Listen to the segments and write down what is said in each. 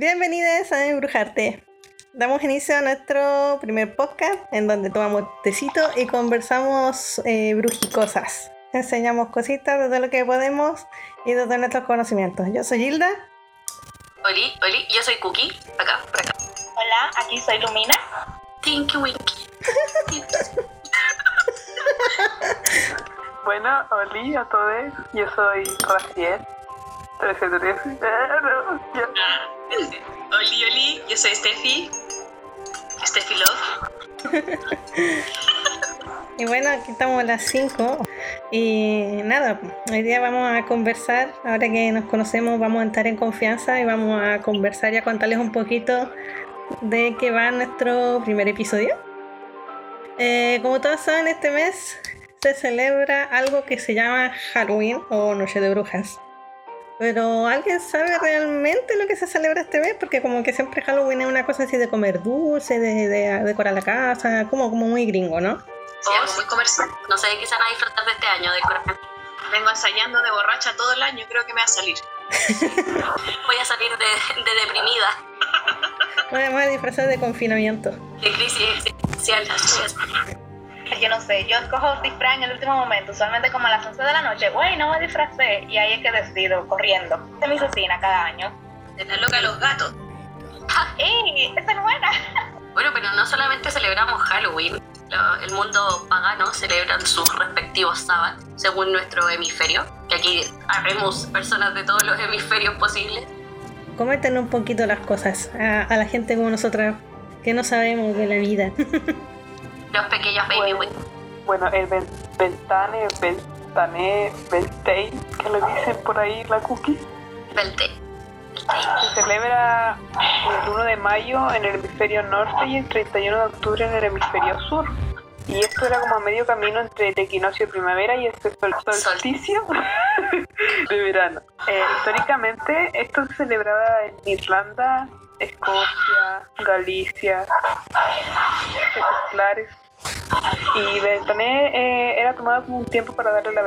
Bienvenidos a Embrujarte. Damos inicio a nuestro primer podcast en donde tomamos tecito y conversamos eh, brujicosas. Enseñamos cositas de todo lo que podemos y de todos nuestros conocimientos. Yo soy Hilda. Oli, Oli, yo soy Cookie. Acá, por acá. Hola, aquí soy Lumina. Tinky Winky. Bueno, Oli a todos, yo soy Raciel. Oli, Oli, yo soy Steffi. Steffi Love. Y bueno, aquí estamos a las 5. Y nada, hoy día vamos a conversar. Ahora que nos conocemos, vamos a entrar en confianza y vamos a conversar y a contarles un poquito de qué va nuestro primer episodio. Eh, como todos saben, este mes se celebra algo que se llama Halloween o Noche de Brujas. Pero ¿alguien sabe realmente lo que se celebra este mes? Porque como que siempre Halloween es una cosa así de comer dulce, de, de decorar la casa, como, como muy gringo, ¿no? Sí, algo muy comercial. No sé de qué se van a disfrutar de este año. De corazón. Vengo ensayando de borracha todo el año, creo que me va a salir. Voy a salir de, de deprimida. Vamos a disfrazar de confinamiento. De crisis existencial. Yo no sé, yo escojo disfraz en el último momento, usualmente como a las 11 de la noche. Güey, no me disfracé. Y ahí es que decido, corriendo. Esta es mi asesina cada año. Tener loca a los gatos. ¡Ey! ¡Esta es buena! Bueno, pero no solamente celebramos Halloween, lo- el mundo pagano celebran sus respectivos sábados según nuestro hemisferio, que aquí habemos personas de todos los hemisferios posibles. Coméntenos un poquito las cosas a, a la gente como nosotras que no sabemos de la vida. Los pequeños baby Bueno. Bueno, el ven- Ventane, Ventané, Beltane, que le dicen por ahí la cookie, Belte. se celebra el 1 de mayo en el hemisferio norte y el 31 de octubre en el hemisferio sur. Y esto era como a medio camino entre el equinoccio de primavera y este sol- solsticio de verano. Eh, históricamente esto se celebraba en Irlanda, Escocia, Galicia, esos lares. Y Beltané eh, era tomado como un tiempo para darle la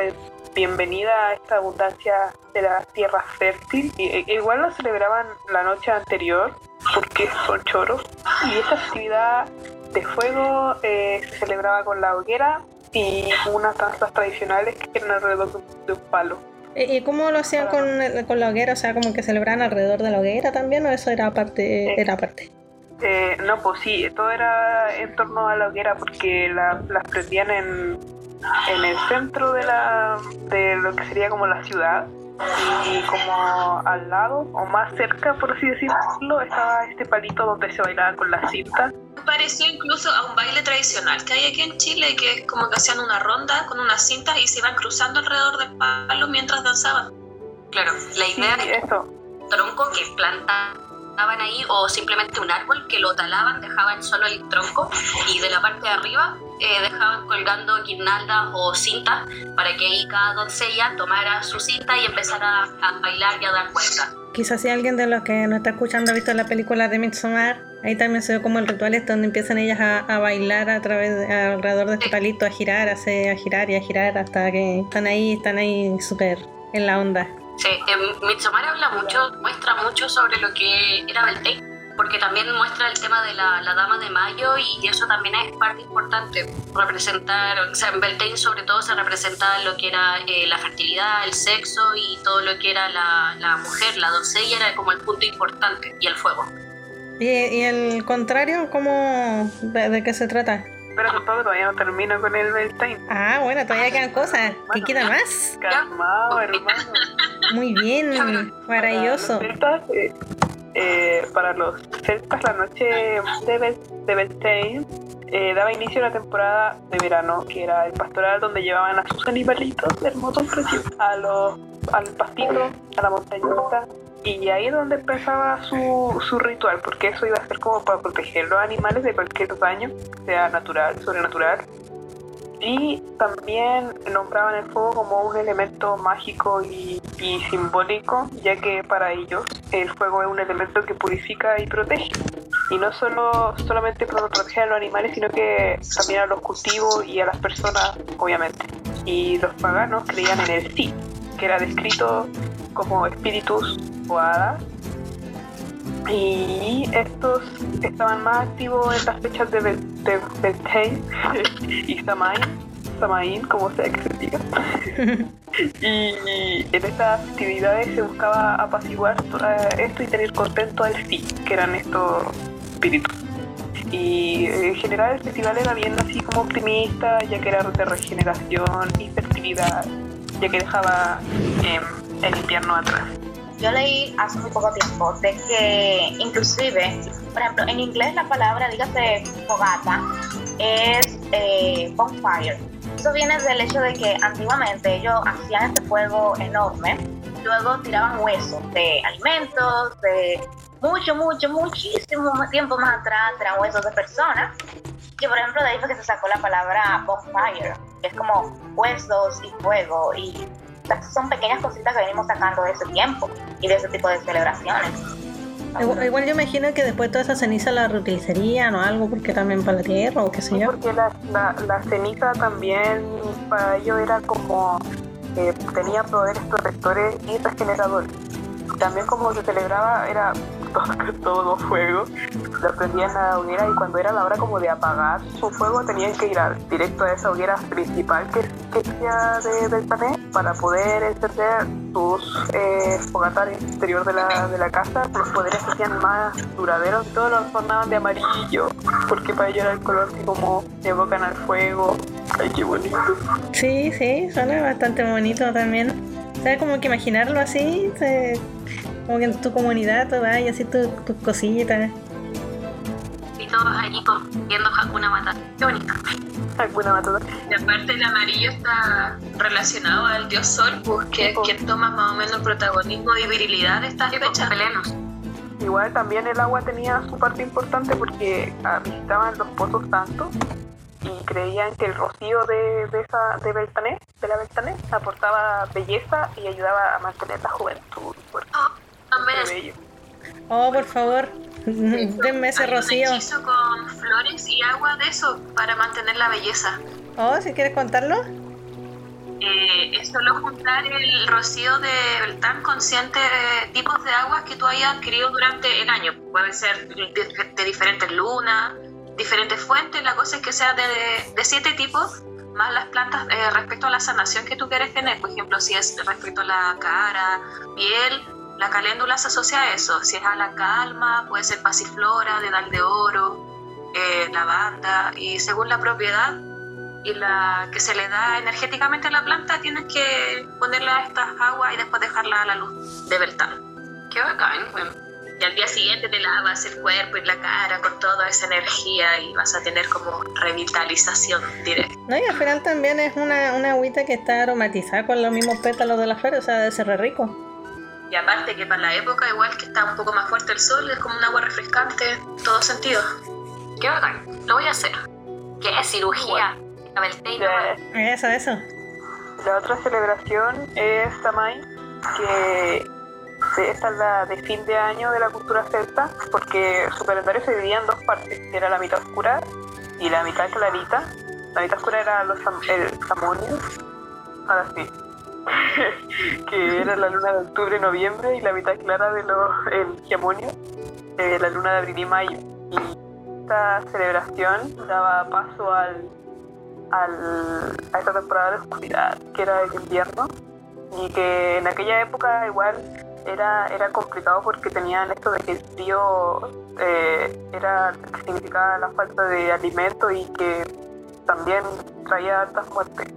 bienvenida a esta abundancia de la tierra fértil. Y, e- igual lo celebraban la noche anterior porque son choros. Y esta festividad de fuego eh, se celebraba con la hoguera y unas danzas tradicionales que eran alrededor de un- palo. ¿Y cómo lo hacían con, con la hoguera? O sea, como que celebraban alrededor de la hoguera también, o eso era aparte. Era aparte? Eh, no, pues sí, todo era en torno a la hoguera porque la- las prendían en, en el centro de, la, de lo que sería como la ciudad y como al lado o más cerca, por así decirlo, estaba este palito donde se bailaba con la cinta. Pareció incluso a un baile tradicional que hay aquí en Chile, que es como que hacían una ronda con unas cintas y se iban cruzando alrededor del palo mientras danzaban. Claro, la Sí, idea es eso. tronco que plantaban ahí o simplemente un árbol que lo talaban, dejaban solo el tronco y de la parte de arriba eh, dejaban colgando guirnaldas o cintas para que ahí cada doncella tomara su cinta y empezara a bailar y a dar vueltas. Quizás si alguien de los que nos está escuchando ha visto la película de Midsommar, ahí también se ve como el ritual este donde empiezan ellas a, a bailar a través de- alrededor de este palito, a girar, a, hacer- a girar y a girar hasta que están ahí, están ahí súper en la onda. Sí, en Midsommar habla mucho, muestra mucho sobre lo que era Beltane, porque también muestra el tema de la, la Dama de Mayo y eso también es parte importante, representar, o sea, en Beltane sobre todo se representaba lo que era eh, la fertilidad, el sexo y todo lo que era la, la mujer, la doncella era como el punto importante y el fuego. ¿Y, y el contrario, cómo, de, de qué se trata? Pero todo todavía no termino con el Beltane. Ah, bueno, todavía quedan cosas. ¿Qué queda más? Calmado, hermano. Muy bien, maravilloso. Para los celtas, eh, eh, para los celtas, la noche de, Bel- de Beltane eh, daba inicio a la temporada de verano, que era el pastoral donde llevaban a sus animalitos hermosos preciosos a los, al pastito, a la montañita. Y ahí es donde empezaba su, su ritual, porque eso iba a ser como para proteger los animales de cualquier daño, sea natural, sobrenatural. Y también nombraban el fuego como un elemento mágico y, y simbólico, ya que para ellos el fuego es un elemento que purifica y protege. Y no solo solamente para proteger a los animales, sino que también a los cultivos y a las personas, obviamente. Y los paganos creían en el sí, que era descrito como espíritus o hadas Y estos estaban más activos en las fechas de, Bel- de Beltane y Samain, Samain, como sea que se diga. y en estas actividades se buscaba apaciguar eh, esto y tener contento al sí, que eran estos espíritus. Y eh, en general el festival era bien así como optimista, ya que era de regeneración y fertilidad, ya que dejaba em, el invierno atrás. Yo leí hace muy poco tiempo de que inclusive, por ejemplo, en inglés la palabra, dígase fogata, es eh, bonfire. Eso viene del hecho de que antiguamente ellos hacían este fuego enorme, luego tiraban huesos de alimentos, de mucho, mucho, muchísimo tiempo más atrás, eran huesos de personas, que por ejemplo de ahí fue que se sacó la palabra bonfire, que es como huesos y fuego y son pequeñas cositas que venimos sacando de ese tiempo y de ese tipo de celebraciones. Igual, igual yo imagino que después toda esa ceniza la reutilizarían o algo porque también para la tierra o qué sé Sí, yo. porque la, la, la ceniza también para ellos era como eh, tenía poderes protectores y regeneradores. También como se celebraba era todo, todo fuego, lo prendían a la hoguera y cuando era la hora como de apagar su fuego tenían que ir al- directo a esa hoguera principal que, que sea de, del panel para poder encender sus eh, fogatares exterior de la, de la casa, los poderes se hacían más duraderos, todos los formaban de amarillo, porque para ellos era el color que como evocan al fuego. Ay, qué bonito. Sí, sí, suena bastante bonito también. O sea, como que imaginarlo así, se- como que en tu comunidad tú vas y así tus tus cositas. Y todos allí con- viendo Hakuna Matata. Qué bonito. Alguna matata. Y aparte el amarillo está relacionado al dios Sol, pues, que es quien toma más o menos el protagonismo y virilidad de estas fechas. Pelenos. Igual también el agua tenía su parte importante porque ah, visitaban los pozos santos y creían que el rocío de, de esa de Beltané, de la Beltané, aportaba belleza y ayudaba a mantener la juventud. Porque es bello. Oh, por favor, denme ese Hay rocío. un hechizo con flores y agua de eso para mantener la belleza. Oh, si quieres contarlo. Eh, es solo juntar el rocío de Beltán con siete tipos de aguas que tú hayas adquirido durante el año. Puede ser de, de diferentes lunas, diferentes fuentes. La cosa es que sea de, de siete tipos, más las plantas eh, respecto a la sanación que tú quieres tener. Por ejemplo, si es respecto a la cara, piel, la caléndula se asocia a eso. Si es a la calma, puede ser pasiflora, dedal de oro, eh, lavanda. Y según la propiedad, y la que se le da energéticamente a la planta tienes que ponerle a estas aguas y después dejarla a la luz de Beltán. Qué bacán. Y al día siguiente te lavas el cuerpo y la cara con toda esa energía y vas a tener como revitalización directa. No, y al final también es una, una agüita que está aromatizada con los mismos pétalos de las flores, o sea, debe ser rico. Y aparte que para la época igual que está un poco más fuerte el sol, es como un agua refrescante, todo sentido. Qué bacán. Lo voy a hacer. ¿Qué es cirugía? La, Eso, eso. la otra celebración es Samhain, que esta es la de fin de año de la cultura celta, porque su calendario se dividía en dos partes, que era la mitad oscura y la mitad clarita. La mitad oscura era los sam- el Samonio, ahora sí, que era la luna de octubre noviembre, y la mitad clara de los, el Giamonio, eh, la luna de abril y mayo. Y esta celebración daba paso al, al, a esta temporada de oscuridad, que era el invierno, y que en aquella época igual era, era complicado porque tenían esto de que el frío eh, era significaba la falta de alimento y que también traía altas muertes.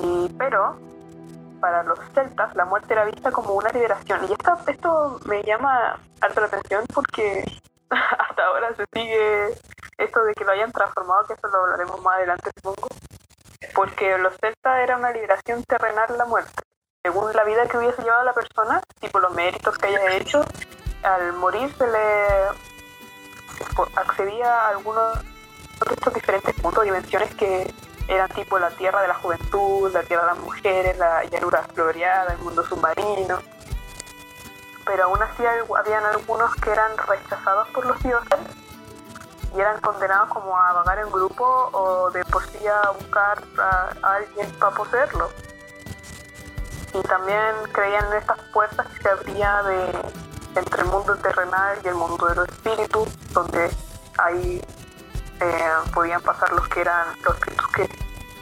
Y, pero para los celtas la muerte era vista como una liberación. Y esto, esto me llama harto la atención porque hasta ahora se sigue esto de que lo hayan transformado, que eso lo hablaremos más adelante supongo. Porque los celtas era una liberación terrenal la muerte. Según la vida que hubiese llevado la persona, tipo los méritos que haya hecho, al morir se le accedía a algunos estos diferentes puntos, dimensiones que eran tipo la tierra de la juventud, la tierra de las mujeres, la llanura floreada, el mundo submarino. Pero aún así hay- habían algunos que eran rechazados por los dioses y eran condenados como a vagar en grupo o de por sí a buscar a, alguien para poseerlo. Y también creían en estas puertas que se abría de, entre el mundo terrenal y el mundo de los espíritus, donde ahí eh, podían pasar los que eran los espíritus que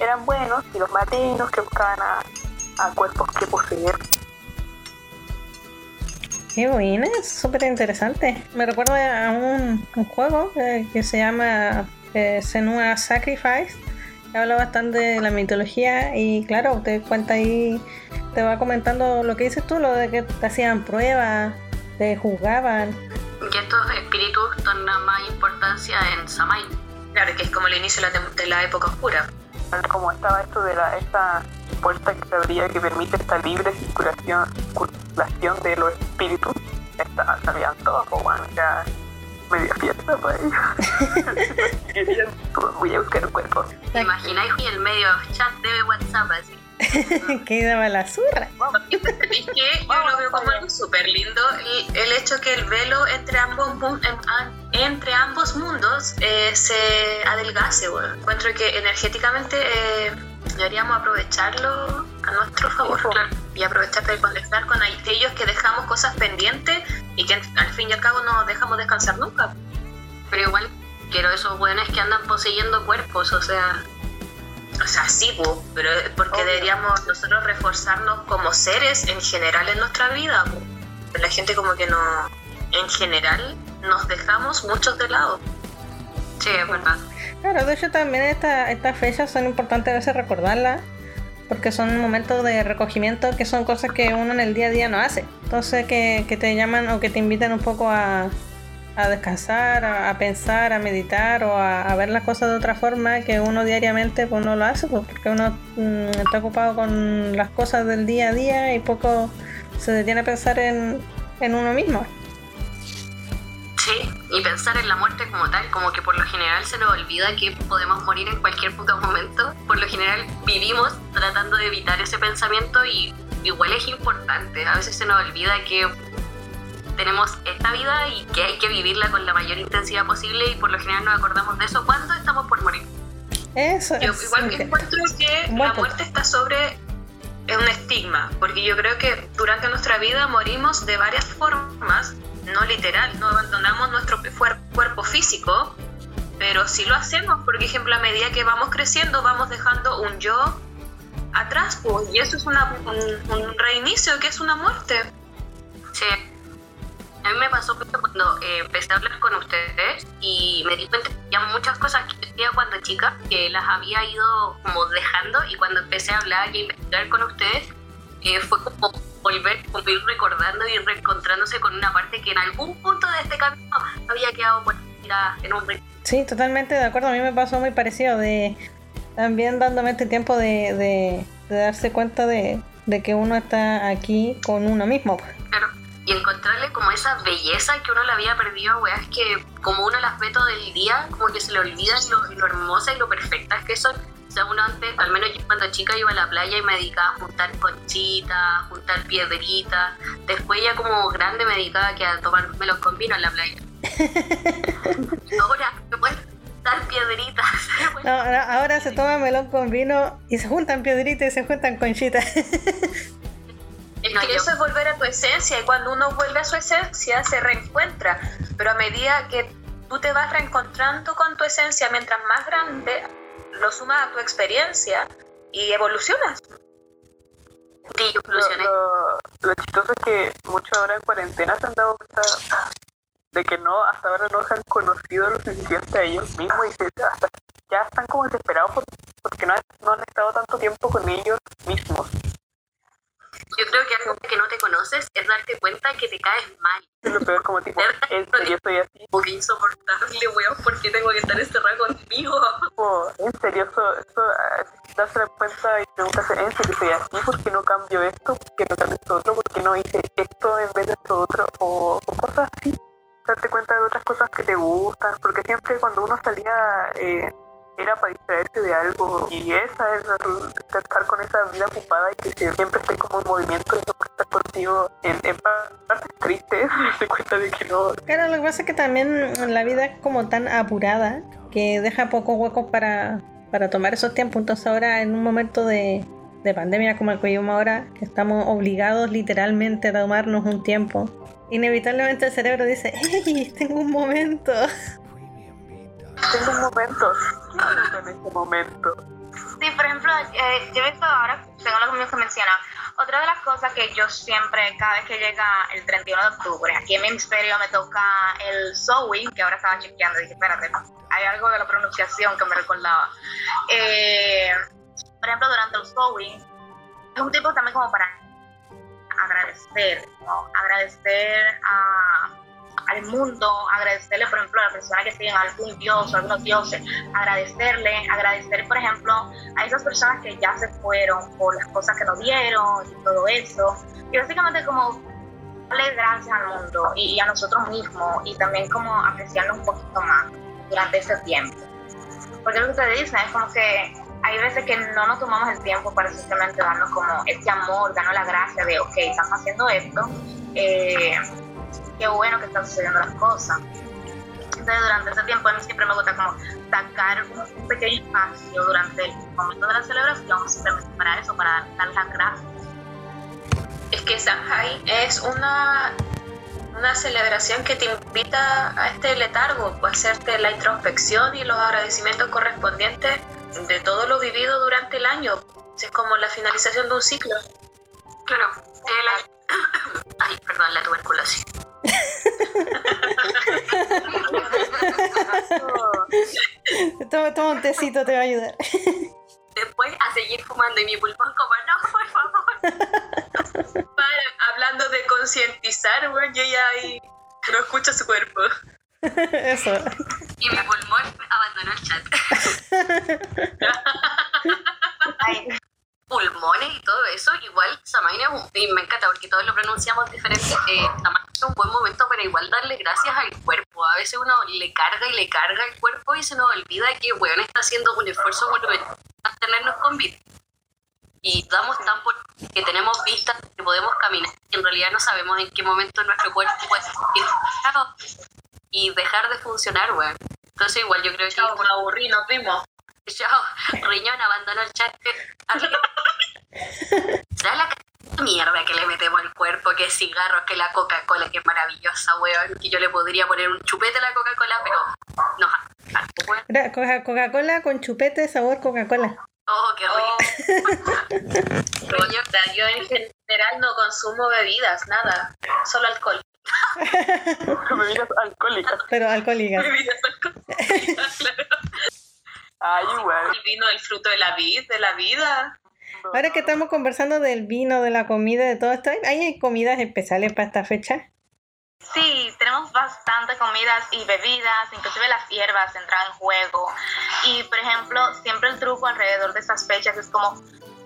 eran buenos y los malignos que buscaban a, a cuerpos que poseer. Qué buena, es súper interesante. Me recuerda a un, un juego eh, que se llama eh, Senua Sacrifice. que Habla bastante de la mitología y claro, te cuenta ahí, te va comentando lo que dices tú, lo de que te hacían pruebas, te juzgaban. Y estos espíritus toman más importancia en Samhain. Claro, que es como el inicio de la, tem- de la época oscura. Como estaba esto de la, esta puerta que se abría que permite esta libre circulación, circulación de los espíritus, está, sabían todos, pues bueno, ya media fiesta para ellos. Voy a buscar cuerpos. ¿Te imagináis y el medio chat de WhatsApp así? que daba la zurra. Es que yo lo veo como algo súper lindo el, el hecho que el velo entre ambos, entre ambos mundos eh, se adelgase. Bueno. Encuentro que energéticamente eh, deberíamos aprovecharlo a nuestro favor claro, y aprovechar de conectar con aquellos que dejamos cosas pendientes y que al fin y al cabo no dejamos descansar nunca. Pero igual quiero esos buenos que andan poseyendo cuerpos, o sea, O sea, sí, po, pero es porque Obvio. deberíamos nosotros reforzarnos como seres en general en nuestra vida. po. La gente como que no, en general, nos dejamos muchos de lado. sí, es verdad. Claro, de hecho también esta- estas fechas son importantes a veces recordarlas porque son momentos de recogimiento que son cosas que uno en el día a día no hace. Entonces que, que te llaman o que te invitan un poco a, a descansar, a, pensar, a meditar o a, a ver las cosas de otra forma que uno diariamente pues no lo hace pues, porque uno mm, está ocupado con las cosas del día a día y poco se detiene a pensar en, en uno mismo. Sí, y pensar en la muerte como tal, como que por lo general se nos olvida que podemos morir en cualquier puto momento. Por lo general vivimos tratando de evitar ese pensamiento y igual es importante. A veces se nos olvida que tenemos esta vida y que hay que vivirla con la mayor intensidad posible y por lo general nos acordamos de eso cuando estamos por morir. Eso Yo es igual ok. encuentro que la muerte está sobre es un estigma, porque yo creo que durante nuestra vida morimos de varias formas, no literal, no abandonamos nuestro cuerpo físico, pero sí lo hacemos, porque ejemplo a medida que vamos creciendo vamos dejando un yo atrás, pues, y eso es una- un, un reinicio, que es una muerte. Sí. A mí me pasó cuando eh, empecé a hablar con ustedes y me di cuenta que había muchas cosas que yo hacía cuando chica que las había ido como dejando y cuando empecé a hablar y a investigar con ustedes eh, fue como volver, como ir recordando y reencontrándose con una parte que en algún punto de este camino había quedado por en un. Sí, totalmente de acuerdo. A mí me pasó muy parecido de también dándome este tiempo de, de- de darse cuenta de, de que uno está aquí con uno mismo. Claro. Y encontrarle como esa belleza que uno le había perdido, weas, que como uno las ve todo el día, como que se le olvida lo, lo hermosas y lo perfectas que son. O sea, uno antes, al menos yo cuando chica iba a la playa y me dedicaba a juntar conchitas, a juntar piedritas. Después ya como grande me dedicaba que a tomármelos con vino en la playa. Ahora me pueden dar piedritas. No, no, ahora se toma melón con vino y se juntan piedritas y se juntan conchitas. Es No, que yo- eso es volver a tu esencia y cuando uno vuelve a su esencia se reencuentra, pero a medida que tú te vas reencontrando con tu esencia, mientras más grande, lo sumas a tu experiencia y evolucionas. Sí, yo evolucioné. lo- lo chistoso es que muchos ahora en cuarentena se han dado cuenta de que no, hasta ahora no se han conocido lo suficiente a ellos mismos y se- hasta ya están como desesperados por- porque no han estado tanto tiempo con ellos mismos. Yo creo que algo que no te conoces es darte cuenta que te caes mal. Es lo peor, como tipo, en serio soy así, Como que insoportable, weón, ¿por qué tengo que estar encerrada contigo? tipo, en serio, eso, eso ah, darse cuenta y preguntarse, en serio soy así, ¿por qué no cambio esto? ¿Por qué no cambio esto otro? ¿Por qué no hice esto en vez de esto otro? O, o cosas así. Darte cuenta de otras cosas que te gustan, porque siempre cuando uno salía eh, era para distraerse de algo y esa es estar con esa vida ocupada y que se- siempre esté como en movimiento y no estar contigo en, en pa- partes tristes, darse cuenta de que no, Claro, lo que pasa es que también la vida es como tan apurada que deja pocos huecos para, para tomar esos tiempos. Entonces ahora en un momento de, de pandemia como el que vivimos ahora, que estamos obligados literalmente a tomarnos un tiempo inevitablemente el cerebro dice, ¡Ey! Tengo un momento. Tengo un momento. en este momento. Sí, por ejemplo, eh, yo he visto ahora, según lo que menciona, otra de las cosas que yo siempre, cada vez que llega el 31 de octubre, aquí en mi hemisferio me toca el sewing, que ahora estaba chequeando, dije, espérate, hay algo de la pronunciación que me recordaba. Eh, por ejemplo, durante el sewing, es un tipo también como para agradecer, ¿no? Agradecer a al mundo, agradecerle, por ejemplo, a la persona que siguen algún dios o algunos dioses, agradecerle, agradecer, por ejemplo, a esas personas que ya se fueron por las cosas que nos dieron y todo eso. Y básicamente como darle gracias al mundo y, a nosotros mismos y también como apreciarnos un poquito más durante ese tiempo. Porque lo que ustedes dicen es como que hay veces que no nos tomamos el tiempo para simplemente darnos como este amor, darnos la gracia de, ok, estamos haciendo esto. Eh, qué bueno que están sucediendo las cosas. Entonces, durante ese tiempo, a mí siempre me gusta como sacar un, pequeño espacio durante el momento de la celebración, simplemente para eso, para dar las gracias. Es que Shanghai es una, una celebración que te invita a este letargo, a hacerte la introspección y los agradecimientos correspondientes de todo lo vivido durante el año. Es como la finalización de un ciclo. Claro, Ay, perdón, la tuberculosis. toma, toma un tecito, te va a ayudar. Después a seguir fumando y mi pulmón como, no, por favor. Para, hablando de concientizar, bueno, yo ya ahí no escucho su cuerpo. Eso. Y mi pulmón abandonó el chat. Ay pulmones y todo eso, igual Samaina y me encanta porque todos lo pronunciamos diferente. Eh, es un buen momento para igual darle gracias al cuerpo. A veces uno le carga y le carga el cuerpo y se nos olvida que weón está haciendo un esfuerzo monumental para tenernos con vida. Y damos tan por que tenemos vistas que podemos caminar. Y en realidad no sabemos en qué momento nuestro cuerpo puede y dejar de funcionar, weón. Entonces igual yo creo que... Chao, me aburrí, nos vimos. Chao, riñón abandonó el chat. ¿Sabes la mierda que le metemos al cuerpo? Que cigarros, que la Coca-Cola, que es maravillosa, weón. Que yo le podría poner un chupete a la Coca-Cola, pero no. Coca-Cola con chupete sabor Coca-Cola. Oh, qué rico. Oh. yo en general no consumo bebidas, nada. Solo alcohol. bebidas alcohólicas. Pero alcohólicas. Bebidas alcohólicas, claro. Ay, igual. El vino, el fruto de la vida, de la vida. Ahora que estamos conversando del vino, de la comida, de todo esto, ¿hay comidas especiales para esta fecha? Sí, tenemos bastantes comidas y bebidas, inclusive las hierbas entran en juego. Y, por ejemplo, siempre el truco alrededor de estas fechas es como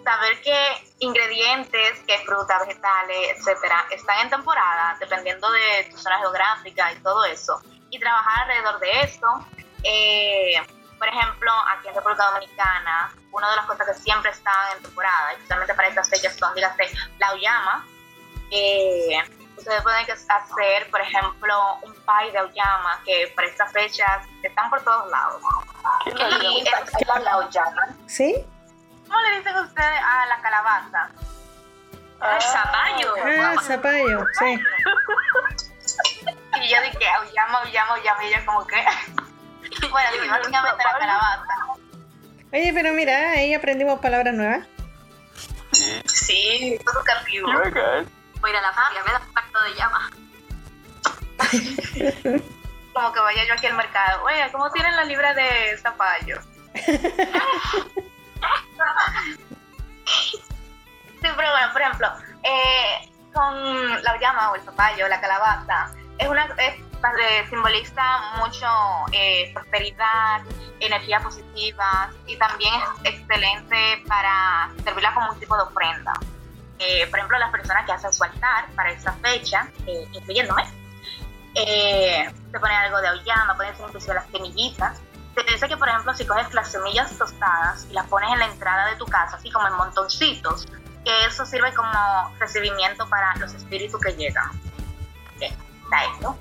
saber qué ingredientes, qué frutas, vegetales, etcétera, están en temporada, dependiendo de tu zona geográfica y todo eso. Y trabajar alrededor de esto. Eh, por ejemplo, aquí en República Dominicana, una de las cosas que siempre están en temporada, especialmente para estas fechas, son, dígase, la uyama. Eh, ustedes pueden hacer, por ejemplo, un pie de uyama, que para estas fechas están por todos lados. ¿Qué y es la uyama. ¿Sí? ¿Cómo le dicen ustedes a la calabaza? Ah, el zapallo. Ah, zapallo, sí. Y yo dije, uyama, uyama, uyama, y yo como que... Bueno, sí, básicamente la calabaza. Oye, pero mira, ahí aprendimos palabras nuevas. Sí, todo educativo. Voy a ir a la feria, me da pacto de llama. Como que vaya yo aquí al mercado. Oye, ¿cómo tienen la libra de zapallo? sí, pero bueno, por ejemplo, eh, con la llama o el zapallo, la calabaza, es una es simboliza mucho eh, prosperidad, energía positiva y también es excelente para servirla como un tipo de ofrenda. Eh, por ejemplo, las personas que hacen su altar para esa fecha, incluyéndome, se pone algo de auyama, pueden ser inclusive las semillitas. Se dice que, por ejemplo, si coges las semillas tostadas y las pones en la entrada de tu casa, así como en montoncitos, que eso sirve como recibimiento para los espíritus que llegan. Está esto.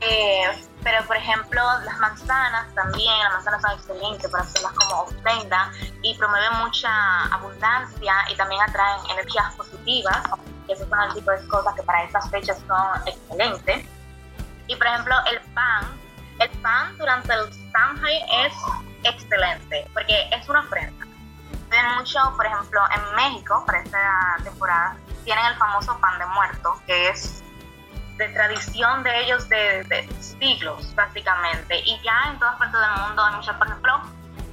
Eh, pero por ejemplo, las manzanas también, las manzanas son excelentes para hacerlas como ofrenda y promueven mucha abundancia y también atraen energías positivas. esos son el tipo de cosas que para estas fechas son excelentes. Y por ejemplo, el pan, el pan durante el Samhain es excelente, porque es una ofrenda. Ven mucho, por ejemplo, en México, para esta temporada, tienen el famoso pan de muerto, que es de tradición de ellos de, siglos, básicamente. Y ya en todas partes del mundo hay muchas, por ejemplo,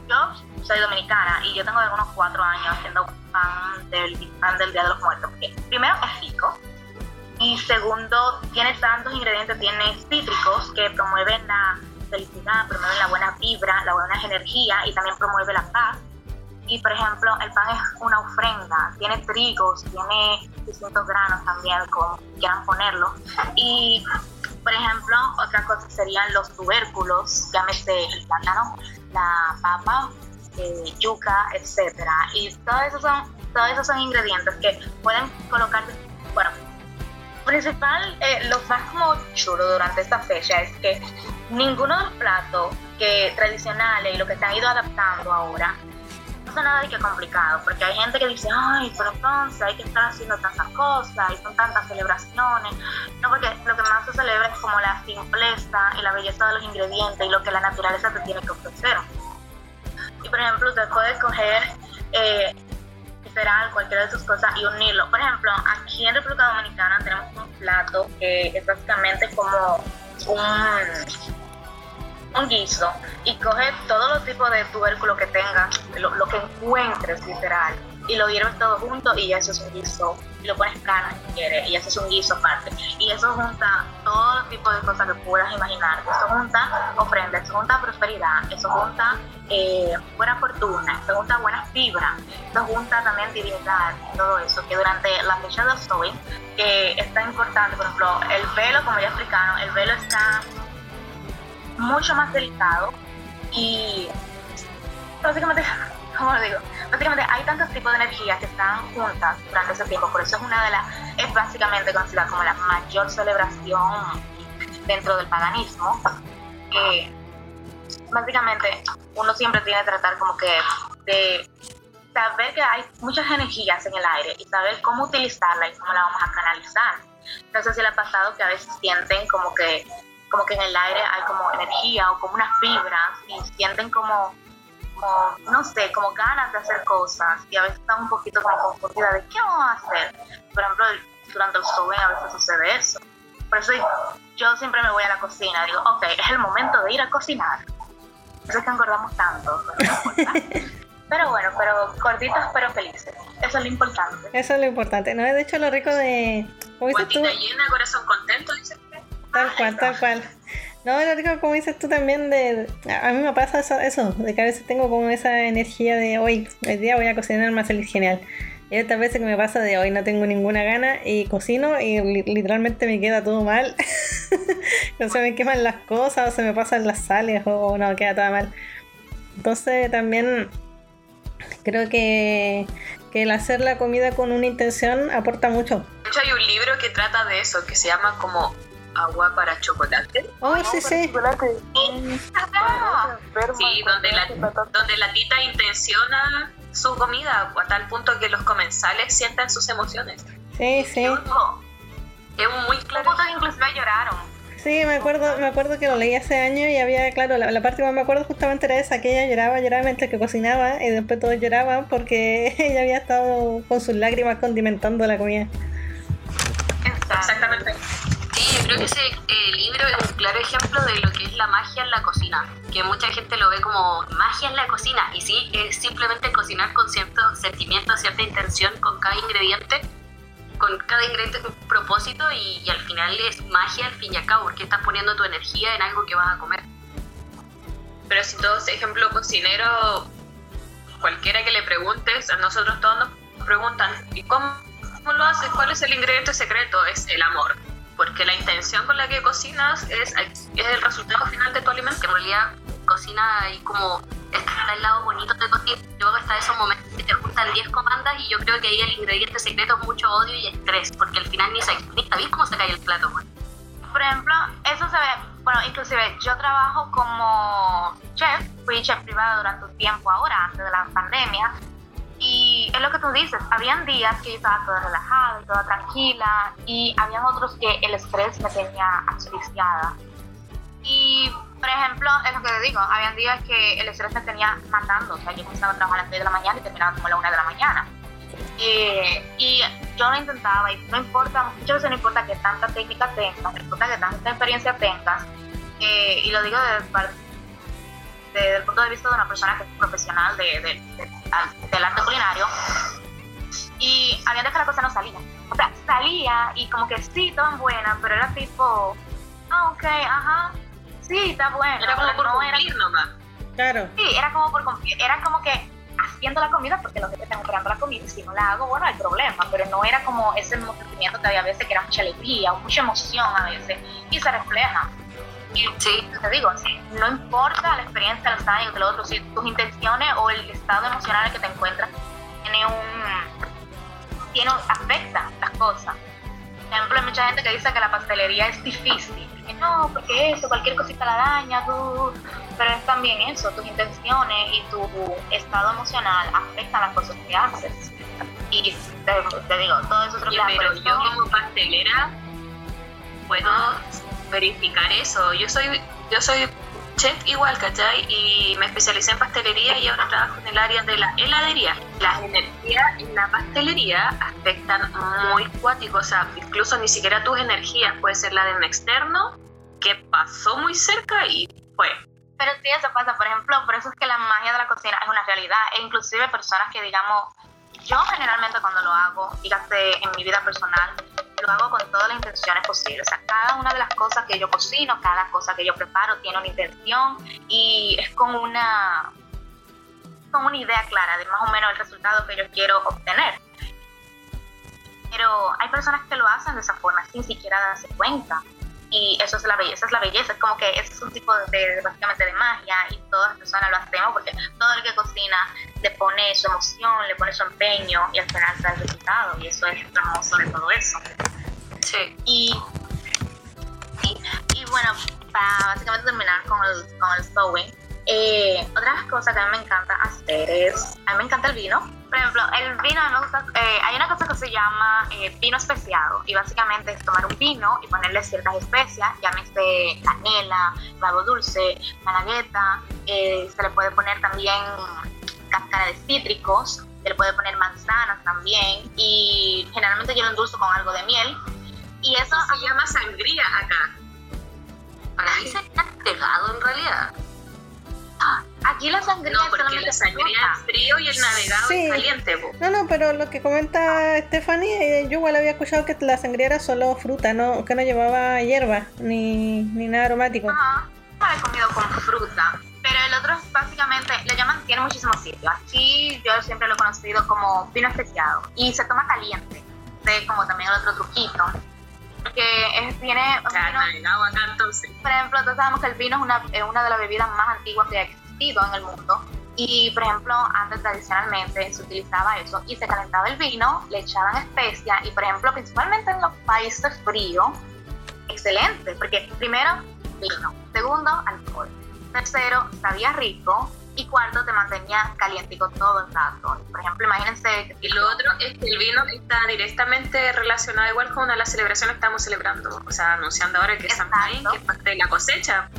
yo soy dominicana y yo tengo algunos cuatro años haciendo pan del, pan del Día de los Muertos. Porque primero es rico y segundo tiene tantos ingredientes, tiene cítricos que promueven la felicidad, promueven la buena vibra, la buena energía y también promueve la paz. Y por ejemplo, el pan es una ofrenda, tiene trigos, tiene distintos granos también, como quieran ponerlo. Y por ejemplo, otra cosa serían los tubérculos, llámese el plátano, la papa, eh, yuca, etcétera. Y todos esos son, todos esos son ingredientes que pueden colocar, bueno, principal, eh, lo más como chulo durante esta fecha es que ninguno de los platos que tradicionales y lo que se han ido adaptando ahora nada de que complicado, porque hay gente que dice, ay, pero entonces hay que estar haciendo tantas cosas y son tantas celebraciones. No, porque lo que más se celebra es como la simpleza y la belleza de los ingredientes y lo que la naturaleza te tiene que ofrecer. Y por ejemplo, usted puede escoger eh, literal cualquiera de sus cosas y unirlo. Por ejemplo, aquí en República Dominicana tenemos un plato que es básicamente como un un guiso y coges todos los tipos de tubérculos que tengas, lo, que encuentres literal, y lo hierves todo junto y eso es un guiso. Y lo pones carne si quieres y eso es un guiso aparte. Y eso junta todos los tipos de cosas que puedas imaginar. Eso junta ofrenda, eso junta prosperidad, eso junta eh, buena fortuna, eso junta buena fibra, eso junta también divinidad, todo eso. Que durante la fecha de Halloween eh, es tan importante, por ejemplo, el velo, como ya explicaron, el velo está mucho más delicado y básicamente, como lo digo, básicamente hay tantos tipos de energías que están juntas durante ese tiempo, por eso es una de las, es básicamente considerada como la mayor celebración dentro del paganismo, que básicamente uno siempre tiene que tratar como que de saber que hay muchas energías en el aire y saber cómo utilizarla y cómo la vamos a canalizar. No sé si le ha pasado que a veces sienten como que como que en el aire hay como energía o como unas fibras y sienten como, como, no sé, como ganas de hacer cosas y a veces están un poquito como confundidas de qué vamos a hacer. Por ejemplo, durante el joven a veces sucede eso. Por eso yo siempre me voy a la cocina, digo, ok, es el momento de ir a cocinar. Eso es que engordamos tanto. Pero bueno, pero cortitos pero felices. Eso es lo importante. Eso es lo importante. No, de hecho lo rico de... ¿Cómo dices tú? llena, corazón contento, dice Tal cual, tal cual. No, lo rico, como dices tú también, de a mí me pasa eso, eso, de que a veces tengo como esa energía de hoy, el día voy a cocinar más el genial. Y otras veces que me pasa de hoy no tengo ninguna gana y cocino y literalmente me queda todo mal. no se me queman las cosas o se me pasan las sales o no, queda todo mal. Entonces también creo que, que el hacer la comida con una intención aporta mucho. De hecho hay un libro que trata de eso, que se llama como agua para chocolate. Oh, sí, sí. Sí, donde la, donde la tita intenciona su comida a tal punto que los comensales sientan sus emociones. Sí, sí. Es muy claro. que inclusive lloraron. Sí, me acuerdo, me acuerdo que lo leí hace años y había, claro, la, parte que más me acuerdo justamente era esa, que ella lloraba, lloraba mientras que cocinaba y después todos lloraban porque ella había estado con sus lágrimas condimentando la comida. Ese eh, libro es un claro ejemplo de lo que es la magia en la cocina, que mucha gente lo ve como magia en la cocina, y sí, es simplemente cocinar con cierto sentimiento, cierta intención con cada ingrediente, con cada ingrediente un propósito, y, al final es magia al fin y al cabo, porque estás poniendo tu energía en algo que vas a comer. Pero si todos, ejemplo, cocinero, cualquiera que le preguntes, a nosotros todos nos preguntan, ¿y cómo, cómo lo haces? ¿Cuál es el ingrediente secreto? Es el amor porque la intención con la que cocinas es, es el resultado final de tu alimento. En realidad, cocina y como está el lado bonito de cocinar. Luego está esos momentos que te juntan 10 comandas y yo creo que ahí el ingrediente secreto es mucho odio y estrés, porque al final ni, ni sabes cómo se cae el plato. Pues. Por ejemplo, eso se ve, bueno, inclusive yo trabajo como chef, fui chef privada durante un tiempo ahora, antes de la pandemia, y es lo que tú dices, habían días que yo estaba toda relajada y toda tranquila y habían otros que el estrés me tenía asfixiada. Y, por ejemplo, es lo que te digo, habían días que el estrés me tenía matando, o sea, yo comenzaba a trabajar a las 3 de la mañana y terminaba como a la 1 de la mañana. Eh, y yo lo intentaba y no importa, muchas veces no importa que tanta técnica tengas, no importa que tanta experiencia tengas, eh, y lo digo desde, desde, el punto de vista de una persona que es profesional de, de, del arte culinario, y había veces que la cosa no salía. O sea, salía y como que sí, estaban buenas, pero era tipo, ah, ok, ajá, sí, está bueno. Era como por no cumplir era, nomás. Claro. Sí, era como por cumplir, era como que haciendo la comida porque los que están esperando la comida y si no la hago, bueno, hay problema, pero no era como ese sentimiento que había veces que era mucha alegría o mucha emoción a veces y se refleja. Y sí, te digo, no importa la experiencia, los años, que lo otro, si tus intenciones o el estado emocional en que te encuentras tiene un, tiene, afecta las cosas. Por ejemplo, hay mucha gente que dice que la pastelería es difícil. Que no, porque eso, cualquier cosita la daña, tú, pero es también eso, tus intenciones y tu estado emocional afectan las cosas que haces. Y te, te digo, todo eso Oye, pero yo como pastelera puedo verificar eso. Yo soy, yo soy chef igual, ¿cachai? Y me especialicé en pastelería y ahora trabajo en el área de la heladería. Las energías en la pastelería afectan muy cuático, o sea, incluso ni siquiera tus energías, puede ser la de un externo que pasó muy cerca y fue. Pero sí, eso pasa, por ejemplo, por eso es que la magia de la cocina es una realidad, e inclusive personas que digamos, yo generalmente cuando lo hago, dígase en mi vida personal, lo hago con todas las intenciones posibles. O sea, cada una de las cosas que yo cocino, cada cosa que yo preparo tiene una intención y es con una, con una idea clara de más o menos el resultado que yo quiero obtener. Pero hay personas que lo hacen de esa forma sin siquiera darse cuenta y eso es la belleza, es la belleza, es como que es un tipo de, básicamente de magia y todas las personas lo hacemos porque todo el que cocina le pone su emoción, le pone su empeño y al final da el resultado y eso es hermoso de todo eso. Sí. Y, y, y bueno, para básicamente terminar con el, con el sewing, eh, otra cosa que a mí me encanta hacer es, a mí me encanta el vino. Por ejemplo, el vino, a mí me gusta, eh, hay una cosa que se llama eh, vino especiado y básicamente es tomar un vino y ponerle ciertas especias, llámese canela, clavo dulce, malagueta, eh, se le puede poner también cáscara de cítricos, se le puede poner manzanas también y generalmente yo lo endulzo con algo de miel y eso se llama sangría acá. Para mí se está pegado en realidad. Aquí la sangría no, porque la sangría es frío y el navegado Sí. es caliente. po. No, no, pero lo que comenta Stephanie, eh, yo igual había escuchado que la sangría era solo fruta, no, que no llevaba hierba ni, ni nada aromático. Ajá, no lo he comido con fruta. Pero el otro es básicamente, le llaman, tiene muchísimos sitios. Aquí yo siempre lo he conocido como vino especiado. Y se toma caliente. De como también el otro truquito. Porque es, tiene. O sea, vino- navegado acá entonces. por ejemplo, todos sabemos que el vino es una, es una de las bebidas más antiguas que ha en el mundo. Y, por ejemplo, antes tradicionalmente se utilizaba eso y se calentaba el vino, le echaban especias y, por ejemplo, principalmente en los países fríos, excelente, porque primero, vino, segundo, alcohol, tercero, sabía rico y cuarto, te mantenía calientico todo el rato. Por ejemplo, imagínense... Y lo otro es que el vino está directamente relacionado igual con una de las celebraciones que estamos celebrando. O sea, anunciando ahora que es San. Paín, que es parte de la cosecha.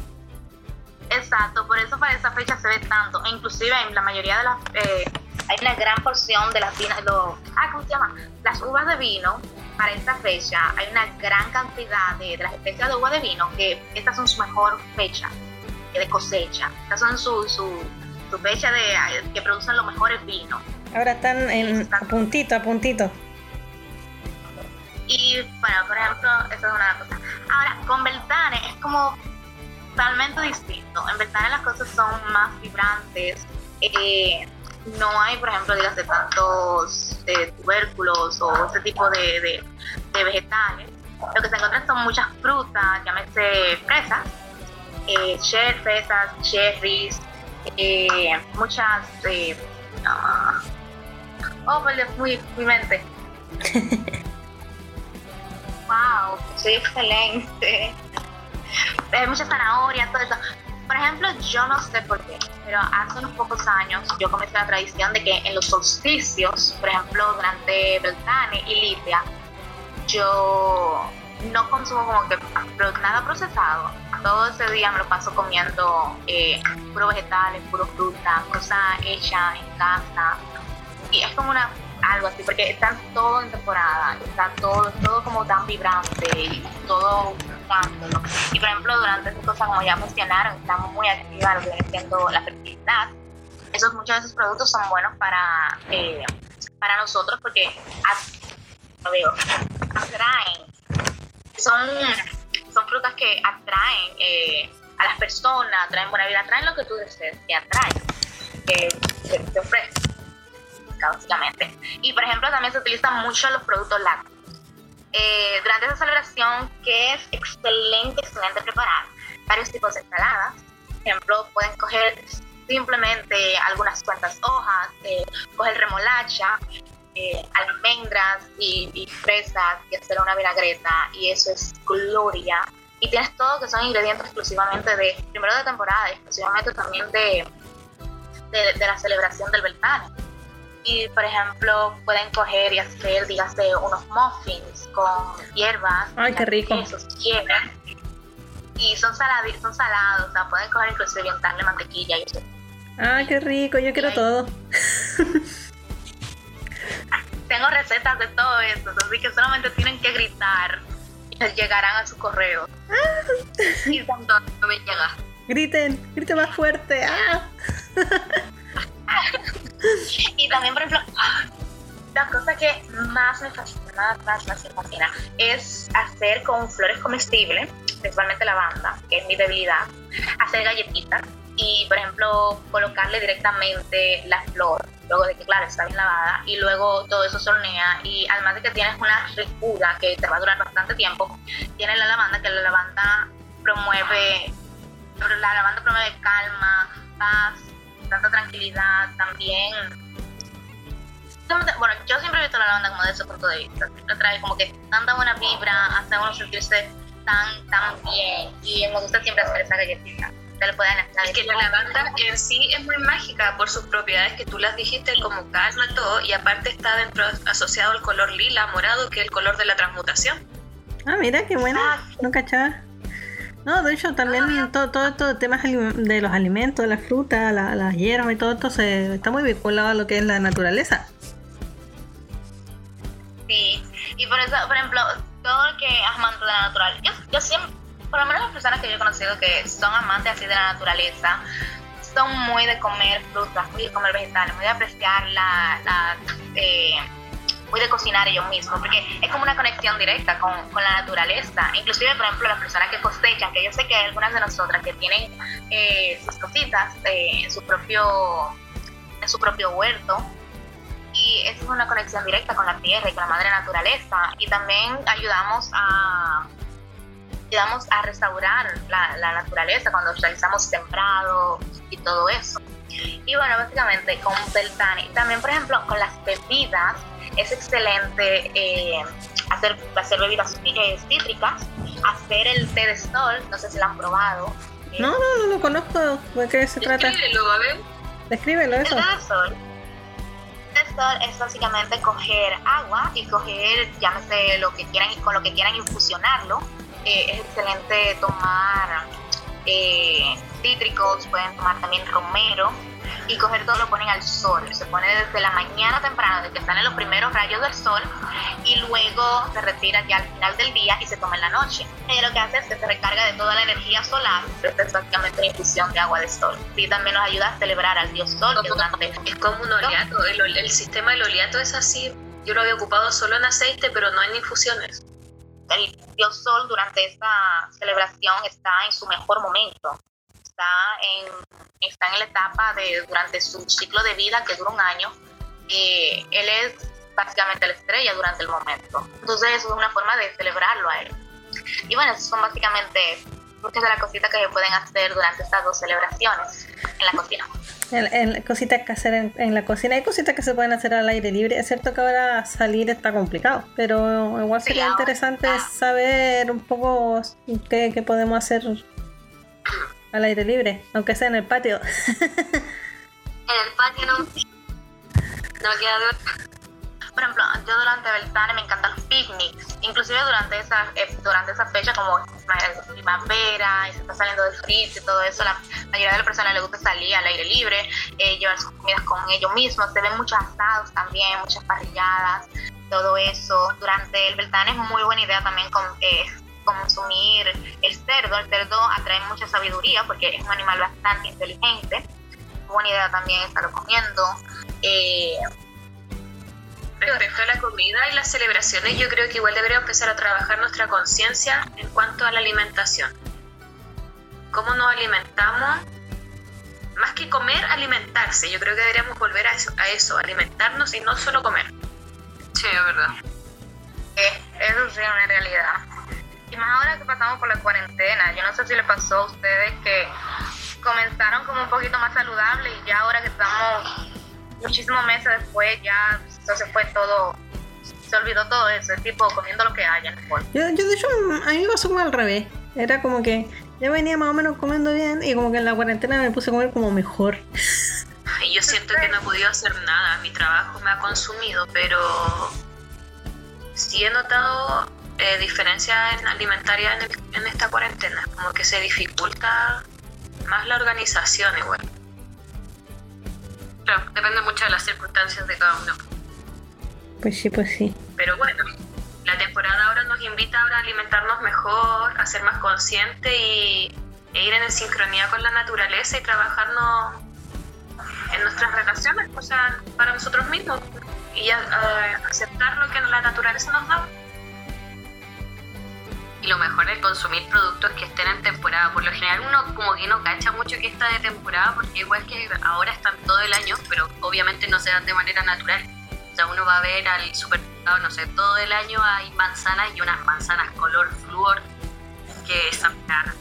Exacto, por eso para esa fecha se ve tanto. E inclusive en la mayoría de las... eh, hay una gran porción de las vinas, los, ah, ¿cómo se llama? Las uvas de vino para esta fecha. Hay una gran cantidad de, de las especies de uva de vino que estas son su mejor fecha de cosecha. Estas son su, su, su fecha de que producen los mejores vinos. Ahora están en a puntito, a puntito. Y bueno, por ejemplo, eso es una cosa. Ahora, con Beltane es como totalmente distinto. En Beltane las cosas son más vibrantes. Eh, no hay, por ejemplo, dígase tantos eh, tubérculos o ese tipo de, de, de vegetales. Lo que se encuentran son muchas frutas, llámese fresas, eh, cher- fresas, cherries, eh, muchas. Eh, ah, oh, muy, mi mente. Wow, soy excelente. Hay mucha zanahoria, todo eso. Por ejemplo, yo no sé por qué, pero hace unos pocos años yo comencé la tradición de que en los solsticios, por ejemplo, durante Beltane y Lidia, yo no consumo como que nada procesado. Todo ese día me lo paso comiendo eh, puro vegetales, puro fruta, cosas hechas en casa. Y es como una algo así, porque están todo en temporada, está todo, todo como tan vibrante y todo. Y por ejemplo, durante esas cosas, como ya mencionaron, estamos muy activas lo la fertilidad. Esos, muchos de esos productos son buenos para, eh, para nosotros porque veo, atraen, son, son frutas que atraen eh, a las personas, atraen buena vida, atraen lo que tú desees, que atraen, que te ofrecen básicamente. Y por ejemplo, también se utilizan mucho los productos lácteos. Eh, durante esa celebración, que es excelente, excelente preparar varios tipos de ensaladas. Por ejemplo, pueden coger simplemente algunas cuantas hojas, eh, coger remolacha, eh, almendras y, y, fresas y hacer una vinagreta y eso es gloria. Y tienes todo que son ingredientes exclusivamente de, primero de temporada exclusivamente también de, de, de la celebración del Beltane. Y, por ejemplo, pueden coger y hacer, dígase, unos muffins con hierbas. Ay, qué rico. Quesos, y son, salados, son salados, o sea, pueden coger inclusive y untarle mantequilla y eso. Ay, qué rico, yo quiero todo. Tengo recetas de todo eso, así que solamente tienen que gritar y llegarán a su correo. y cuando me llega. Griten, griten más fuerte. ¡Ah! y también, por ejemplo, la cosa que más me fascina, más, más, me fascina, es hacer con flores comestibles, principalmente lavanda, que es mi debilidad, hacer galletitas y, por ejemplo, colocarle directamente la flor, luego de que, claro, está bien lavada, y luego todo eso se hornea, y además de que tienes una ricura que te va a durar bastante tiempo, tienes la lavanda, que la lavanda promueve, la lavanda promueve calma, paz, tanta tranquilidad, también. Bueno, yo siempre he visto la lavanda como de ese punto de vista. trae como que tanta buena vibra, hace uno sentirse tan, tan bien. Y me gusta siempre hacer esa galletita. Le pueden es que la lavanda en sí es muy mágica por sus propiedades que tú las dijiste, como calma todo, y aparte está dentro asociado al color lila, morado, que es el color de la transmutación. Ah, mira, qué bueno. Ah, no cachaba. No, de hecho también ah. todo, todo esto temas de los alimentos, de la fruta, las la hierbas y todo esto se, está muy vinculado a lo que es la naturaleza. Sí, y por eso, por ejemplo, todo el que es amante de la naturaleza, yo, siempre, por lo menos las personas que yo he conocido que son amantes así de la naturaleza, son muy de comer frutas, muy de comer vegetales, muy de apreciar la, la eh, muy de cocinar ellos mismos, porque es como una conexión directa con, con, la naturaleza. Inclusive, por ejemplo, las personas que cosechan, que yo sé que hay algunas de nosotras que tienen eh, sus cositas eh, en, su propio, en su propio huerto, y esa es una conexión directa con la tierra y con la madre naturaleza. Y también ayudamos a, ayudamos a restaurar la, la naturaleza cuando realizamos sembrado y todo eso. Y bueno, básicamente con Beltane. También, por ejemplo, con las bebidas, es excelente eh, hacer, hacer bebidas eh, cítricas, hacer el té de sol, no sé si lo han probado. No, no, no lo conozco. ¿De qué se trata? Descríbelo, a ver. Descríbelo, eso. El té de sol. El té de sol es básicamente coger agua y coger, llámese lo que quieran, con lo que quieran infusionarlo. Eh, es excelente tomar cítricos, pueden tomar también romero y coger todo lo ponen al sol. Se pone desde la mañana temprano, desde que están en los primeros rayos del sol, y luego se retira ya al final del día y se toma en la noche. Y lo que hace es que se recarga de toda la energía solar, es básicamente una infusión de agua de sol. Y también nos ayuda a celebrar al dios sol. es como un oleato, el, el sistema del oleato es así. Yo lo había ocupado solo en aceite, pero no en infusiones el dios sol durante esta celebración está en su mejor momento está en, está en la etapa de durante su ciclo de vida que dura un año. Eh, él es básicamente la estrella durante el momento. Entonces eso es una forma de celebrarlo a él. Y bueno, esas son básicamente muchas de las cositas que se pueden hacer durante estas dos celebraciones en la cocina. En, cositas que hacer en, la cocina. Hay cositas que se pueden hacer al aire libre. Es cierto que ahora salir está complicado, pero igual sería interesante saber un poco qué, qué podemos hacer al aire libre, aunque sea en el patio. En el patio no, no queda de. Por ejemplo, yo durante Beltane me encantan los picnics, inclusive durante esa, eh, durante esa fecha como primavera y se está saliendo del frío y todo eso, la mayoría de las personas les gusta salir al aire libre, eh, llevar sus comidas con ellos mismos, se ven muchos asados también, muchas parrilladas, todo eso. Durante el Beltane es muy buena idea también con, eh, consumir el cerdo, el cerdo atrae mucha sabiduría porque es un animal bastante inteligente, buena idea también estarlo comiendo. Eh, Respecto a la comida y las celebraciones, yo creo que igual deberíamos empezar a trabajar nuestra conciencia en cuanto a la alimentación. ¿Cómo nos alimentamos? Más que comer, alimentarse. Yo creo que deberíamos volver a eso, a eso alimentarnos y no solo comer. Sí, es verdad. Eh, eso es una realidad. Más ahora que pasamos por la cuarentena, yo no sé si le pasó a ustedes que comenzaron como un poquito más saludables y ya ahora que estamos muchísimos meses después ya se fue todo, se olvidó todo eso, el tipo comiendo lo que haya. Yo, yo de hecho, a mí me pasó como al revés. Era como que yo venía más o menos comiendo bien y como que en la cuarentena me puse a comer como mejor. Y yo siento que no he podido hacer nada, mi trabajo me ha consumido, pero sí he notado eh, diferencia en alimentaria en, el- en esta cuarentena, como que se dificulta más la organización igual. Claro, depende mucho de las circunstancias de cada uno. Pues sí, pues sí. Pero bueno, la temporada ahora nos invita ahora a alimentarnos mejor, a ser más conscientes y e ir en sincronía con la naturaleza y trabajarnos en nuestras relaciones, o sea, para nosotros mismos y a- a aceptar lo que la naturaleza nos da. Y lo mejor es consumir productos que estén en temporada. Por lo general uno como que no cacha mucho que está de temporada porque igual que ahora están todo el año, pero obviamente no se dan de manera natural. O sea, uno va a ver al supermercado, no sé, todo el año hay manzanas y unas manzanas color flúor que están caras.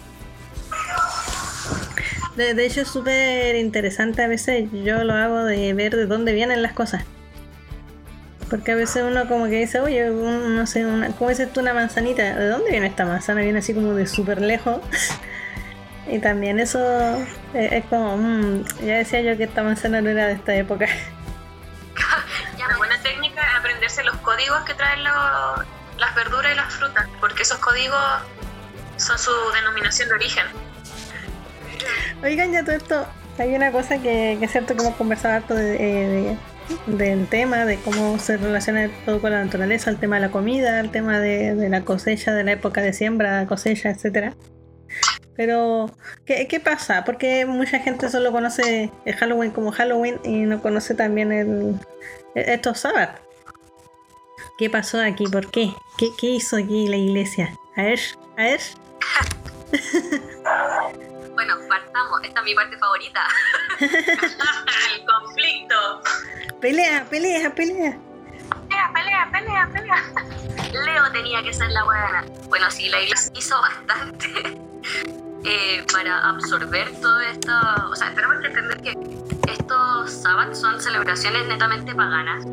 De, de hecho es súper interesante a veces yo lo hago de ver de dónde vienen las cosas. Porque a veces uno como que dice, oye, un- no sé, una, ¿cómo dices tú una manzanita? ¿De dónde viene esta manzana? Viene así como de súper lejos. y también eso es, es como, mm, ya decía yo que esta manzana no era de esta época. Una buena técnica es aprenderse los códigos que traen lo- las verduras y las frutas, porque esos códigos son su denominación de origen. Oigan, ya todo esto, hay una cosa que, que es cierto que hemos conversado harto de, eh, de- del tema, de cómo se relaciona todo con la naturaleza, el tema de la comida, el tema de, de la cosecha, de la época de siembra, cosecha, etcétera. Pero, ¿qué, qué pasa? Porque mucha gente solo conoce el Halloween como Halloween y no conoce también el, estos sábados. ¿Qué pasó aquí? ¿Por qué? ¿Qué, qué hizo aquí la iglesia? A ver, a ver. Bueno, partamos. Esta es mi parte favorita. El conflicto. Pelea, pelea, pelea. Pelea, pelea, pelea, pelea. Leo tenía que ser la buena. Bueno, sí, la iglesia hizo bastante eh, para absorber todo esto. O sea, tenemos que entender que estos sábados son celebraciones netamente paganas.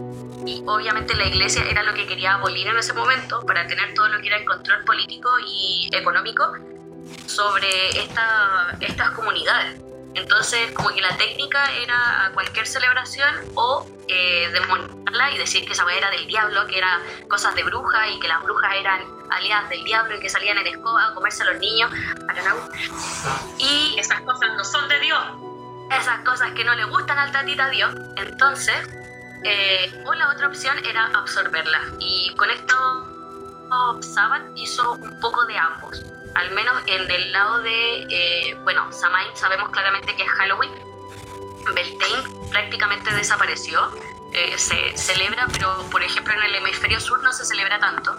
Y obviamente la iglesia era lo que quería abolir en ese momento para tener todo lo que era el control político y económico sobre esta, estas comunidades. Entonces, como que la técnica era a cualquier celebración o eh, demonizarla y decir que esa era del diablo, que era cosas de brujas y que las brujas eran aliadas del diablo y que salían en escoba a comerse a los niños. Y Esas cosas no son de Dios. esas cosas que no le gustan al tatita Dios. Entonces, eh, o la otra opción era absorberla. Y con esto, Sabbath hizo un poco de ambos. Al menos en el lado de, eh, bueno, Samhain sabemos claramente que es Halloween. Beltane prácticamente desapareció. Eh, se celebra, pero por ejemplo en el hemisferio sur no se celebra tanto.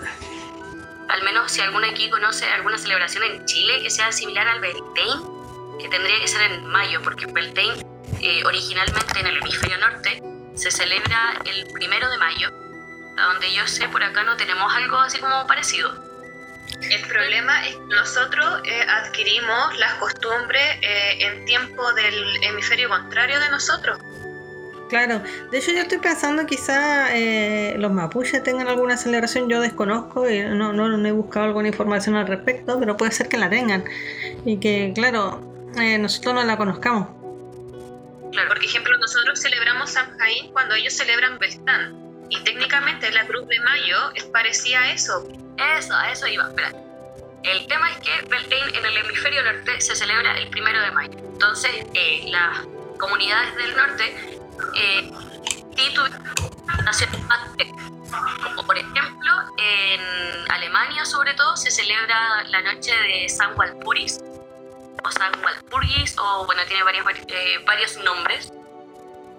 Al menos si alguno aquí conoce alguna celebración en Chile que sea similar al Beltane, que tendría que ser en mayo, porque Beltane eh, originalmente en el hemisferio norte se celebra el primero de mayo. A donde yo sé, por acá no tenemos algo así como parecido. El problema es que nosotros eh, adquirimos las costumbres eh, en tiempo del hemisferio contrario de nosotros. Claro, de hecho yo estoy pensando quizá eh, los mapuches tengan alguna celebración, yo desconozco y no, no, no he buscado alguna información al respecto, pero puede ser que la tengan. Y que claro, eh, nosotros no la conozcamos. Claro, por ejemplo, nosotros celebramos Samhain cuando ellos celebran Beltán. Y técnicamente la Cruz de Mayo es parecía a eso. Eso, a eso iba, espera. El tema es que Beltane en el hemisferio norte se celebra el primero de mayo. Entonces, eh, las comunidades del norte eh, por ejemplo, en Alemania sobre todo se celebra la noche de San Walpurgis, o San Walpurgis, o bueno, tiene varios, eh, varios nombres,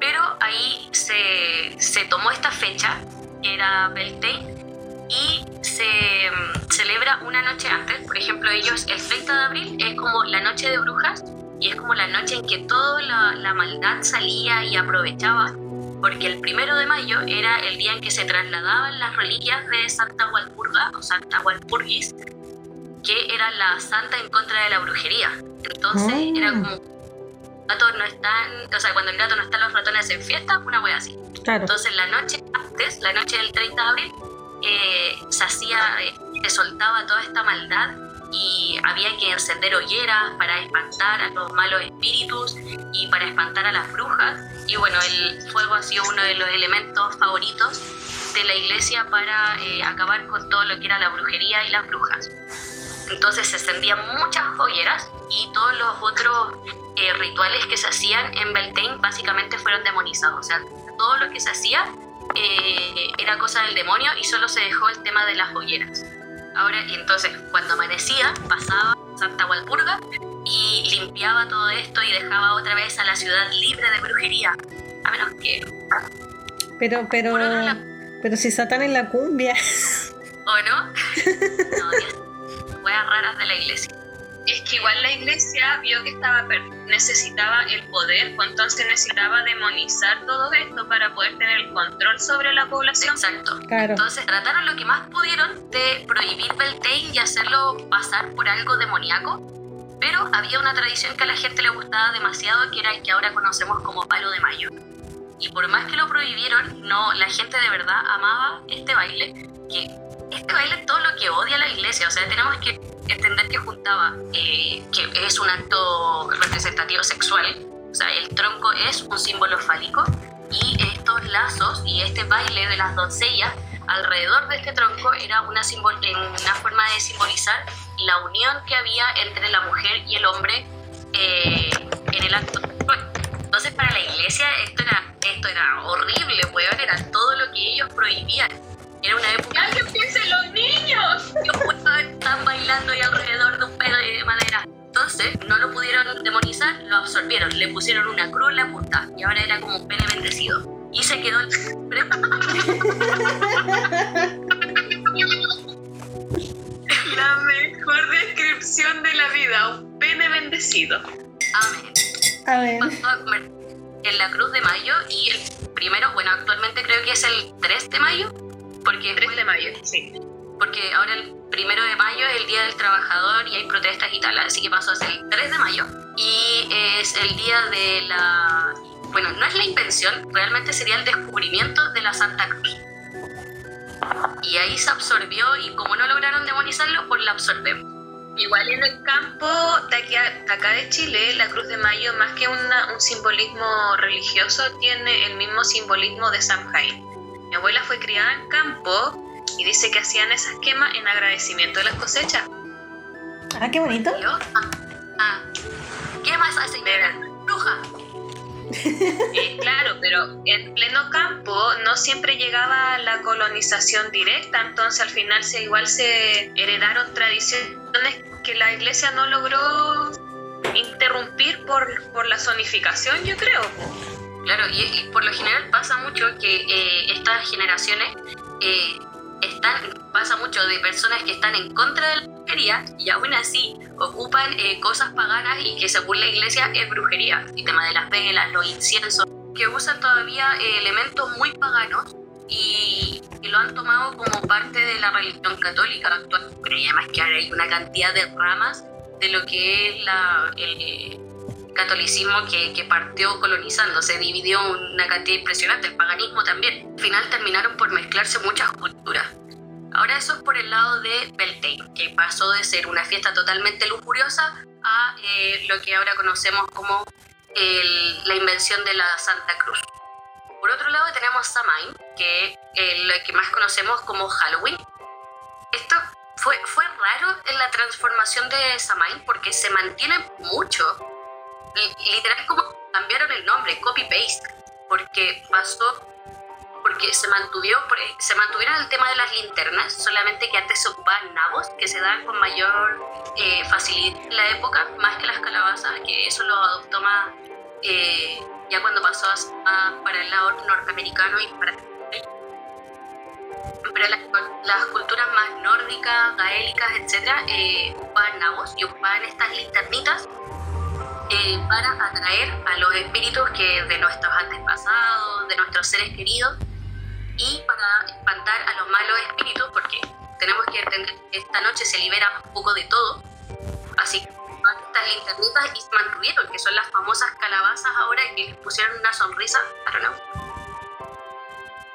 pero ahí se, se tomó esta fecha, que era Beltane, y se mm, celebra una noche antes. Por ejemplo, ellos el 30 de abril es como la noche de brujas y es como la noche en que toda la, la maldad salía y aprovechaba porque el primero de mayo era el día en que se trasladaban las reliquias de Santa Walpurga o Santa Walpurgis, que era la santa en contra de la brujería. Entonces Oh. era como gatos no están, o sea, cuando el gato no está, los ratones en fiesta, una wea así. Claro. Entonces la noche antes, la noche del 30 de abril, eh, se hacía, eh, se soltaba toda esta maldad y había que encender hogueras para espantar a los malos espíritus y para espantar a las brujas. Y bueno, el fuego ha sido uno de los elementos favoritos de la iglesia para eh, acabar con todo lo que era la brujería y las brujas. Entonces se encendían muchas hogueras y todos los otros eh, rituales que se hacían en Beltane básicamente fueron demonizados. O sea, todo lo que se hacía eh, era cosa del demonio y solo se dejó el tema de las hogueras. Ahora, y entonces, cuando amanecía, pasaba Santa Walpurga y limpiaba todo esto y dejaba otra vez a la ciudad libre de brujería. A menos que, Pero, pero, pero si Satán en la cumbia. ¿o no? No. Weas raras de la iglesia. Es que igual la iglesia vio que estaba necesitaba el poder, pues entonces necesitaba demonizar todo esto para poder tener el control sobre la población. Exacto. Claro. Entonces trataron lo que más pudieron de prohibir Beltane y hacerlo pasar por algo demoníaco, pero había una tradición que a la gente le gustaba demasiado, que era el que ahora conocemos como palo de mayo. Y por más que lo prohibieron, no, la gente de verdad amaba este baile, que este baile es todo lo que odia la iglesia, o sea, tenemos que entender que juntaba, eh, que es un acto representativo sexual, o sea, el tronco es un símbolo fálico, y estos lazos y este baile de las doncellas alrededor de este tronco era una, una forma de simbolizar la unión que había entre la mujer y el hombre eh, en el acto. Entonces para la iglesia esto era, esto era horrible, weón, era todo lo que ellos prohibían. Era una época ¡Que empiecen los niños! que están bailando ahí alrededor de un pedo de madera. Entonces no lo pudieron demonizar, lo absorbieron, le pusieron una cruz en la punta y ahora era como un pene bendecido. Y se quedó el La mejor descripción de la vida, un pene bendecido. Amén. A ver. pasó a convertir en la Cruz de Mayo y el primero, bueno, actualmente creo que es el 3 de mayo, porque, 3 de mayo, sí. porque ahora el primero de mayo es el Día del Trabajador y hay protestas y tal, así que pasó a ser el 3 de mayo y es el día de la... Bueno, no es la invención, realmente sería el descubrimiento de la Santa Cruz. Y ahí se absorbió y como no lograron demonizarlo, pues la absorbemos. Igual en el campo de, aquí a- de acá de Chile, la Cruz de Mayo, más que una- un simbolismo religioso, tiene el mismo simbolismo de Samhain. Mi abuela fue criada en campo y dice que hacían esas quemas en agradecimiento de las cosechas. Ah, qué bonito. ¿Yo? Ah, ah. ¿Qué más hace señora? Bruja. Eh, claro, pero en pleno campo no siempre llegaba la colonización directa, entonces al final se igual se heredaron tradiciones que la iglesia no logró interrumpir por, por la zonificación, yo creo. Claro, y, por lo general pasa mucho que eh, estas generaciones eh, están, pasa mucho de personas que están en contra de la brujería y aún así ocupan eh, cosas paganas y que según la iglesia es brujería. El tema de las velas, los inciensos, que usan todavía eh, elementos muy paganos y, y lo han tomado como parte de la religión católica actual. Pero además que ahora hay una cantidad de ramas de lo que es la, el, catolicismo que, que partió colonizando, se dividió una cantidad impresionante, el paganismo también. Al final terminaron por mezclarse muchas culturas. Ahora eso es por el lado de Beltane, que pasó de ser una fiesta totalmente lujuriosa a eh, lo que ahora conocemos como el- la invención de la Santa Cruz. Por otro lado tenemos Samhain, que es lo que más conocemos como Halloween. Esto fue, fue raro en la transformación de Samhain porque se mantiene mucho. Li- Literal como cambiaron el nombre, copy-paste, porque pasó porque se mantuvieron, se mantuvieron el tema de las linternas, solamente que antes se ocupaban nabos, que se daban con mayor eh, facilidad en la época, más que las calabazas, que eso lo adoptó más eh, ya cuando pasó a- a- para el lado norteamericano y para pero las, las culturas más nórdicas, gaélicas, etcétera, eh, ocupaban nabos y ocupaban estas linternitas eh, para atraer a los espíritus que de nuestros antepasados, de nuestros seres queridos y para espantar a los malos espíritus, porque tenemos que entender que esta noche se libera un poco de todo. Así que estas linternitas y se mantuvieron, que son las famosas calabazas ahora que les pusieron una sonrisa, don't know.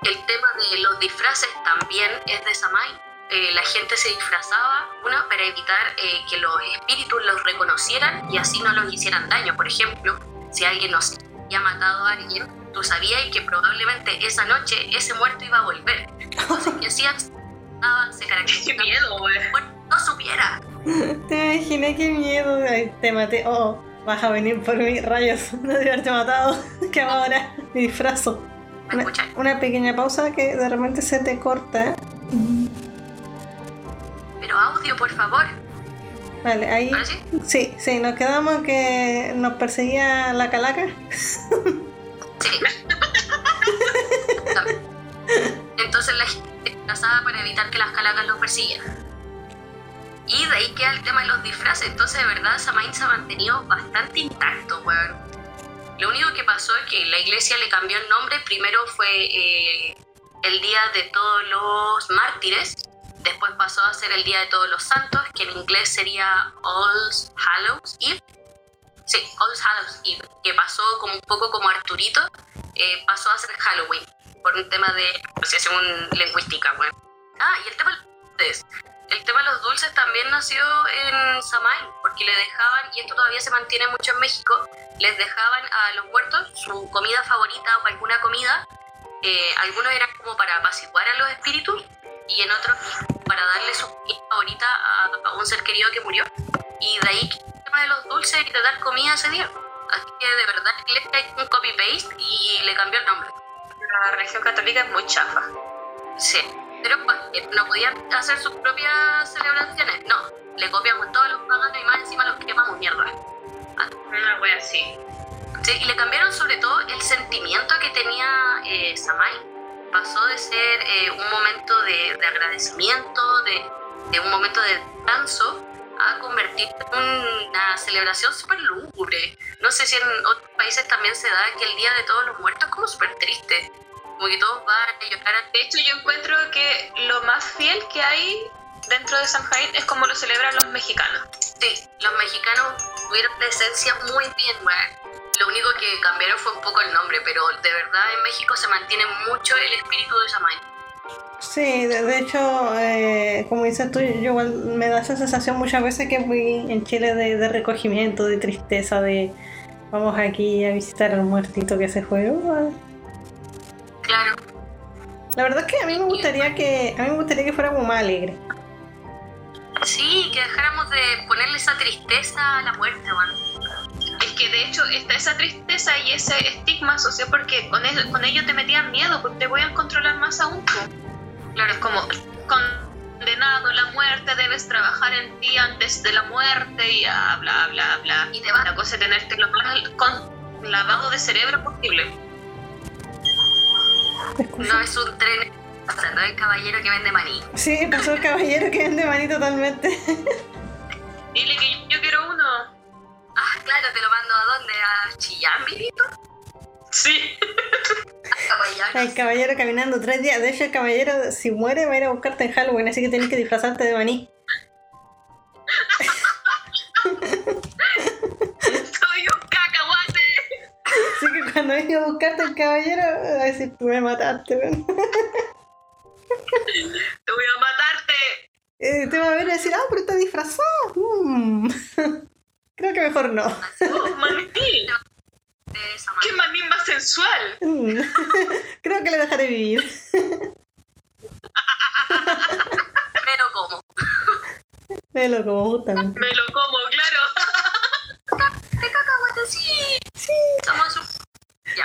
El tema de los disfraces también es de Samhain. Eh, la gente se disfrazaba, una, para evitar eh, que los espíritus los reconocieran y así no los hicieran daño. Por ejemplo, si alguien nos había matado a alguien, tú sabías que probablemente esa noche ese muerto iba a volver. Entonces, ¿qué hacían? Ah, Se Qué caracterizaba miedo, güey. que no supiera. Te imaginé qué miedo. Ay, te maté. Oh, vas a venir por mí, rayos. No de haberte matado. ¿Qué hago ahora? Me disfrazo. ¿Me Una, una pequeña pausa que de repente se te corta. Pero audio, por favor. Vale, ahí. ¿Ahora sí? Sí, sí, nos quedamos que nos perseguía la calaca. Sí. Entonces la gente se disfrazaba para evitar que las calacas los persiguieran. Y de ahí queda el tema de los disfraces. Entonces, de verdad, Samain se ha mantenido bastante intacto, weón. Lo único que pasó es que la iglesia le cambió el nombre. Primero fue eh, el Día de Todos los Mártires. Después pasó a ser el Día de Todos los Santos, que en inglés sería All Hallows Eve. Sí, All Hallows Eve, que pasó como un poco como Arturito, eh, pasó a ser Halloween, por un tema de asociación lingüística, bueno. Ah, y el tema dulces. El tema de los dulces también nació en Samhain, porque le dejaban, y esto todavía se mantiene mucho en México, les dejaban a los muertos su comida favorita o alguna comida. eh, algunos eran como para apaciguar a los espíritus y en otros para darle su favorita a, a un ser querido que murió. Y de ahí que el tema de los dulces y de dar comida ese día. Así que de verdad le un copy-paste y le cambió el nombre. La religión católica es muy chafa. Sí, pero pues, no podían hacer sus propias celebraciones. No, le copiamos todos los paganos y más encima los quemamos mierda. Una wea así. Sí, y le cambiaron sobre todo el sentimiento que tenía eh. Pasó de ser eh, un momento de, de agradecimiento, de, de un momento de descanso, a convertirse en una celebración súper lúgubre. No sé si en otros países también se da que el Día de Todos los Muertos es como súper triste. Como que todos van a llorar De hecho, yo encuentro que lo más fiel que hay dentro de Samhain es como lo celebran los mexicanos. Sí, los mexicanos tuvieron la esencia muy bien, weón. Lo único que cambiaron fue un poco el nombre, pero de verdad en México se mantiene mucho el espíritu de Samhain. Sí, de, de hecho, eh, como dices tú, yo igual me da esa sensación muchas veces que fui en Chile de, de recogimiento, de tristeza, de vamos aquí a visitar al muertito que se fue. Uh, Claro, La verdad es que a mí me gustaría que a mí me gustaría que fuera como más alegre. sí, que dejáramos de ponerle esa tristeza a la muerte, weón. Es que de hecho está esa tristeza y ese estigma asociado porque con, el- con ello te metían miedo, porque te voy a controlar más aún. Claro, es como condenado, la muerte, debes trabajar en ti antes de la muerte y ah, bla, bla, bla. Y va la cosa es tenerte lo más con lavado de cerebro posible. No es un tren, o sea, no es el caballero que vende maní. Sí, pasó el caballero que vende maní totalmente. Dile que yo quiero uno. Ah, claro, te lo mando a dónde? ¿A Chillán? Sí. El caballero caminando tres días. De hecho, el caballero, si muere, va a ir a buscarte en Halloween, así que tienes que disfrazarte de maní. Soy un cacahuate. Así que cuando venga a buscarte el caballero, va a decir, tú me mataste, weón. Te voy a matar, te va a ver y decir, ah, pero está disfrazado. Mm. Creo que mejor no. Oh, manín. De esa ¡Qué manín más sensual! Mm. Creo que le dejaré vivir. Pero como. Velo como gustan. Me lo como, claro. De cacahuete, sí. Sí. Somos un...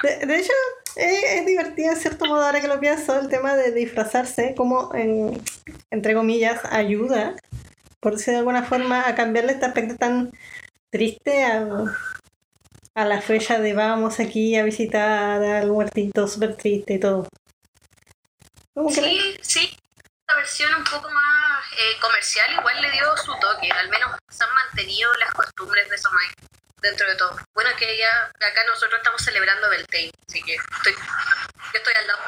De, de hecho, es, es divertido en cierto modo ahora que lo pienso el tema de disfrazarse, como en, entre comillas, ayuda, por decir de alguna forma, a cambiarle este aspecto tan triste a, a la fecha de vamos aquí a visitar al muertito súper triste y todo. Sí, sí. La versión un poco más eh, comercial igual le dio su toque. Al menos se han mantenido las costumbres de Somai dentro de todo. Bueno, que ya acá nosotros estamos celebrando Beltane, así que estoy, yo estoy al lado.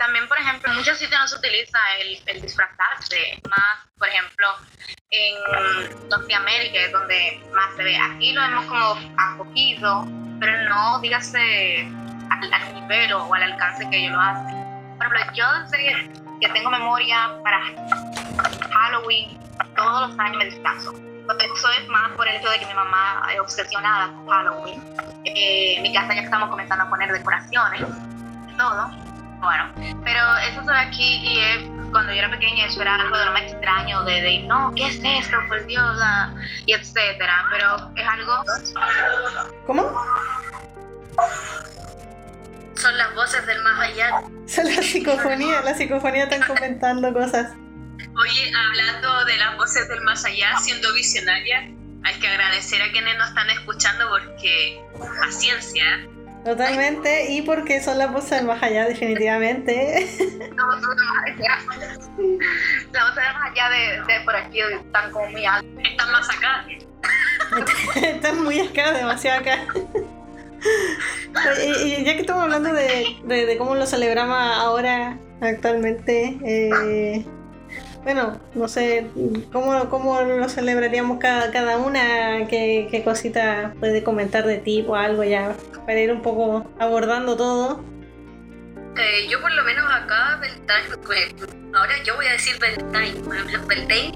También, por ejemplo, en muchos sitios no se utiliza el, el disfrazarse, más, por ejemplo, en Norteamérica, es donde más se ve. Aquí lo vemos como a poquito, pero no, dígase, al, al nivel o al alcance que ellos lo hacen. Por ejemplo, yo desde que tengo memoria para Halloween, todos los años me disfrazo. Eso es más por el hecho de que mi mamá es obsesionada con Halloween. Eh, en mi casa ya estamos comenzando a poner decoraciones todo. Bueno, pero eso ve aquí y es, cuando yo era pequeña eso era algo de lo más extraño, de, de no, ¿qué es esto? Por Dios, la- y etcétera. Pero es algo ¿Cómo? Son las voces del más allá. Son la psicofonía, la psicofonía están comentando cosas. Oye, hablando de las voces del más allá, siendo visionaria, hay que agradecer a quienes nos están escuchando porque a ciencia, Totalmente, y porque son las voces del más allá, definitivamente. no se ve más allá, no se ve más allá de, de por aquí, están como muy altos. están más acá. Están muy acá, demasiado acá. Y, y ya que estamos hablando de, de- de cómo lo celebramos ahora, actualmente, eh, bueno, no sé, ¿cómo, cómo lo celebraríamos cada, cada una? ¿Qué, ¿Qué cosita puede comentar de ti o algo ya? Para ir un poco abordando todo. Eh, yo por lo menos acá, Beltane, pues, ahora yo voy a decir Beltane, ejemplo, Beltane,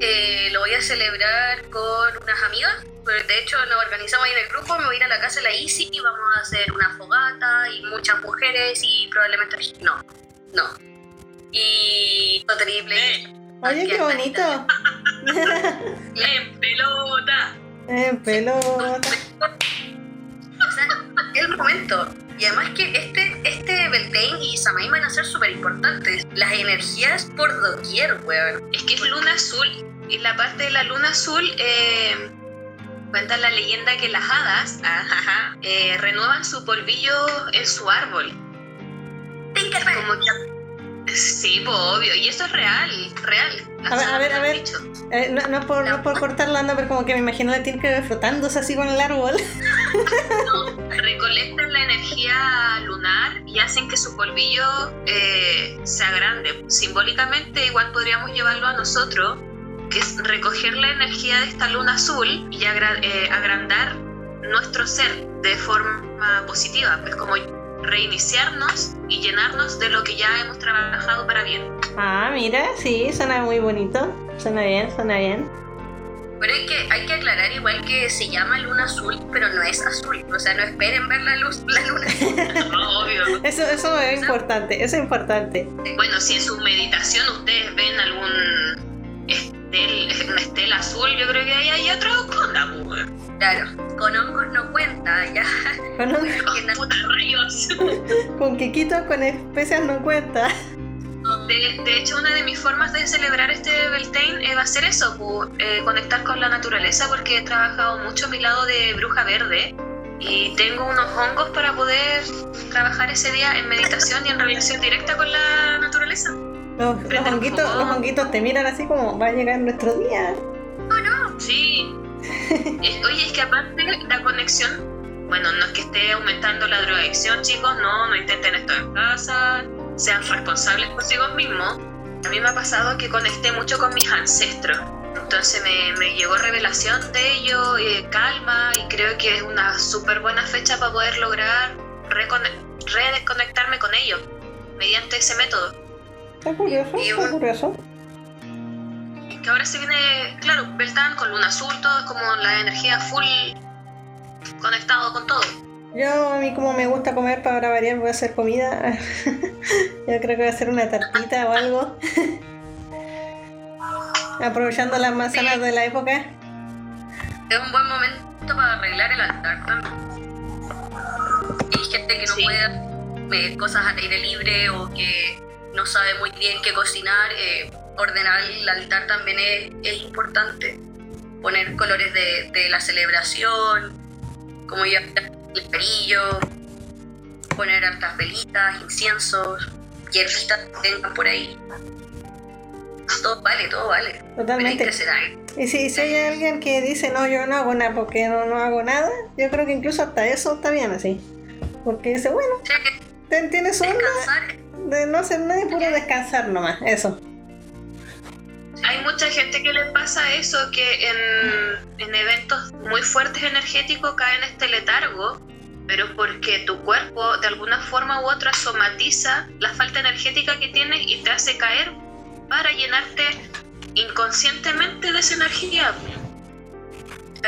eh, lo voy a celebrar con unas amigas. Pues, De hecho, nos organizamos ahí en el grupo, me voy a ir a la casa de la Isi y vamos a hacer una fogata y muchas mujeres y probablemente... No, no. Y... lo terrible. Oye, qué bonito. En pelota. En pelota. O sea, es el momento. Y además que este, este Beltane y Samai van a ser súper importantes. Las energías por doquier, weón. Es que es luna azul. Y la parte de la luna azul eh, cuenta la leyenda que las hadas ajaja, eh, renuevan su polvillo en su árbol. Tinkerbell. Como que- Sí, pues obvio. Y eso es real, real. A ver, a ver, a ver. Dicho. Eh, no, no por, no por cortar la onda, pero como que me imagino la que frotándose así con el árbol. recolectan la energía lunar y hacen que su polvillo eh, sea grande. Simbólicamente igual podríamos llevarlo a nosotros, que es recoger la energía de esta luna azul y agra- eh, agrandar nuestro ser de forma positiva, pues como reiniciarnos y llenarnos de lo que ya hemos trabajado para bien. Ah, mira, sí, suena muy bonito. Suena bien, suena bien. Pero hay que, hay que aclarar igual que se llama luna azul, pero no es azul. O sea, no esperen ver la luz, la luna. No, obvio. Eso, eso es importante, eso es importante. Bueno, si en su meditación ustedes ven algún estel, una estela azul, yo creo que ahí hay onda, pues. Claro, con hongos no cuenta, ya. Con, na- Puta rayos. con quiquito, con especias no cuenta. De, de hecho, una de mis formas de celebrar este Beltane eh, va a ser eso, pu, eh, conectar con la naturaleza, porque he trabajado mucho a mi lado de bruja verde y tengo unos hongos para poder trabajar ese día en meditación y en relación directa con la naturaleza. Los, los honguitos, los honguitos te miran así como va a llegar nuestro día. Sí. Oye, es que aparte la conexión, bueno, no es que esté aumentando la drogadicción, chicos, no, no intenten esto en casa, sean responsables consigo mismos. A mí me ha pasado que conecté mucho con mis ancestros. Entonces me, me llegó revelación de ello, eh, calma, y creo que es una súper buena fecha para poder lograr recone- reconectarme con ellos mediante ese método. Está curioso, Y está curioso. Que ahora se viene, claro, Beltán con luna azul, todo es como la energía full conectado con todo. Yo, a mí como me gusta comer para variar, voy a hacer comida. Yo creo que voy a hacer una tartita o algo. Aprovechando las manzanas de la época. Es un buen momento para arreglar el altar también. Hay gente que no Sí. puede hacer cosas al aire libre o que no sabe muy bien qué cocinar. eh, ordenar el altar también es, es importante. Poner colores de, de la celebración, como ya el perillo, poner hartas velitas, inciensos, hierbitas que tengan por ahí. Todo vale, todo vale. Totalmente. Y si, si hay alguien que dice, no, yo no hago nada porque no, no hago nada, yo creo que incluso hasta eso está bien así. Porque dice, bueno, tienes descansar de no hacer nada y puro descansar nomás. Eso. Hay mucha gente que le pasa eso, que en, en eventos muy fuertes energéticos caen en este letargo, pero porque tu cuerpo de alguna forma u otra somatiza la falta energética que tienes y te hace caer para llenarte inconscientemente de esa energía.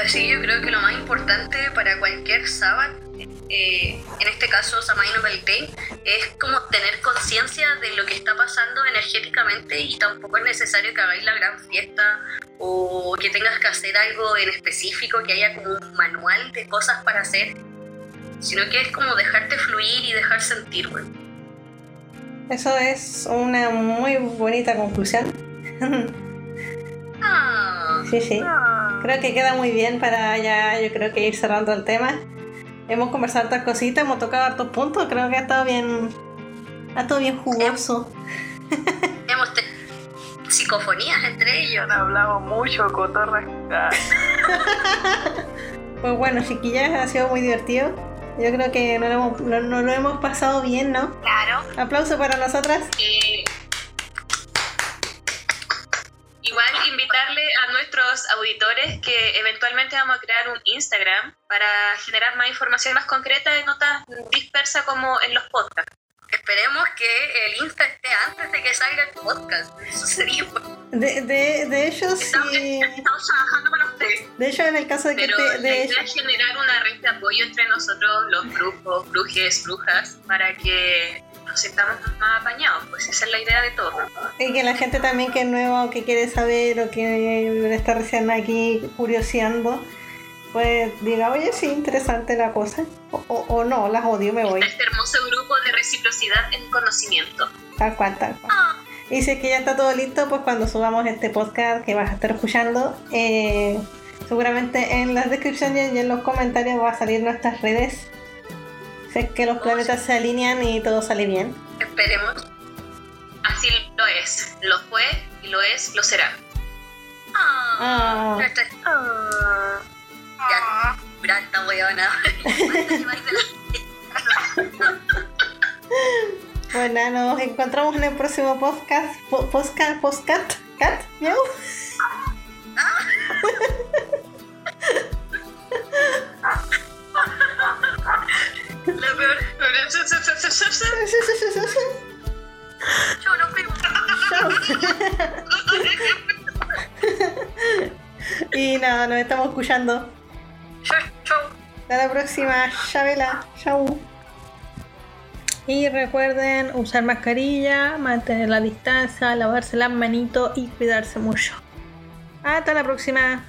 Así yo creo que lo más importante para cualquier sábado, eh, en este caso Samaino Beltane, es como tener conciencia de lo que está pasando energéticamente y tampoco es necesario que hagáis la gran fiesta o que tengas que hacer algo en específico, que haya como un manual de cosas para hacer, sino que es como dejarte fluir y dejar sentir, güey. Eso es una muy bonita conclusión. Ah, sí, sí. Creo que queda muy bien para ya, yo creo que ir cerrando el tema. Hemos conversado hartas cositas, hemos tocado hartos puntos, creo que ha estado bien, ha estado bien jugoso. hemos tenido psicofonías entre ellos. Hablamos mucho, cotorra. Pues bueno, chiquillas, ha sido muy divertido. Yo creo que nos lo hemos, no- lo hemos pasado bien, ¿no? Claro. Aplauso para nosotras. Eh, igual invitarle a nuestros auditores que eventualmente vamos a crear un Instagram para generar más información más concreta y no tan dispersa como en los podcasts. Esperemos que el Insta esté antes de que salga el podcast. Eso sería. De, de, de hecho, Estamos, sí. estamos trabajando para ustedes. De hecho, en el caso de que Pero te, la de idea es generar una red de apoyo entre nosotros, los brujos, brujes, brujas, para que nos sintamos más apañados. Pues esa es la idea de todo. y que la gente también que es nueva o que quiere saber o que está recién aquí curioseando, pues diga, oye, sí, interesante la cosa. O, o- o no, las odio, me voy. Este hermoso grupo de reciprocidad en conocimiento. Tal cual, tal cual. Y si es que ya está todo listo, pues cuando subamos este podcast que vas a estar escuchando, eh, seguramente en las descripciones y en los comentarios va a salir nuestras redes. Si es que los planetas se alinean y todo sale bien. Esperemos. Así lo es. Lo fue y lo es, lo será. Ah, Ah. ya está. Ya, branta, weona. Bueno, nos encontramos en el próximo podcast. Po- Podcast, podcast, cat, miau. La peor. Yo no. Chao. y nada, nos estamos escuchando. Chau. Hasta la próxima, Chabela. Chau. Y recuerden usar mascarilla, mantener la distancia, lavarse las manitos y cuidarse mucho. Hasta la próxima.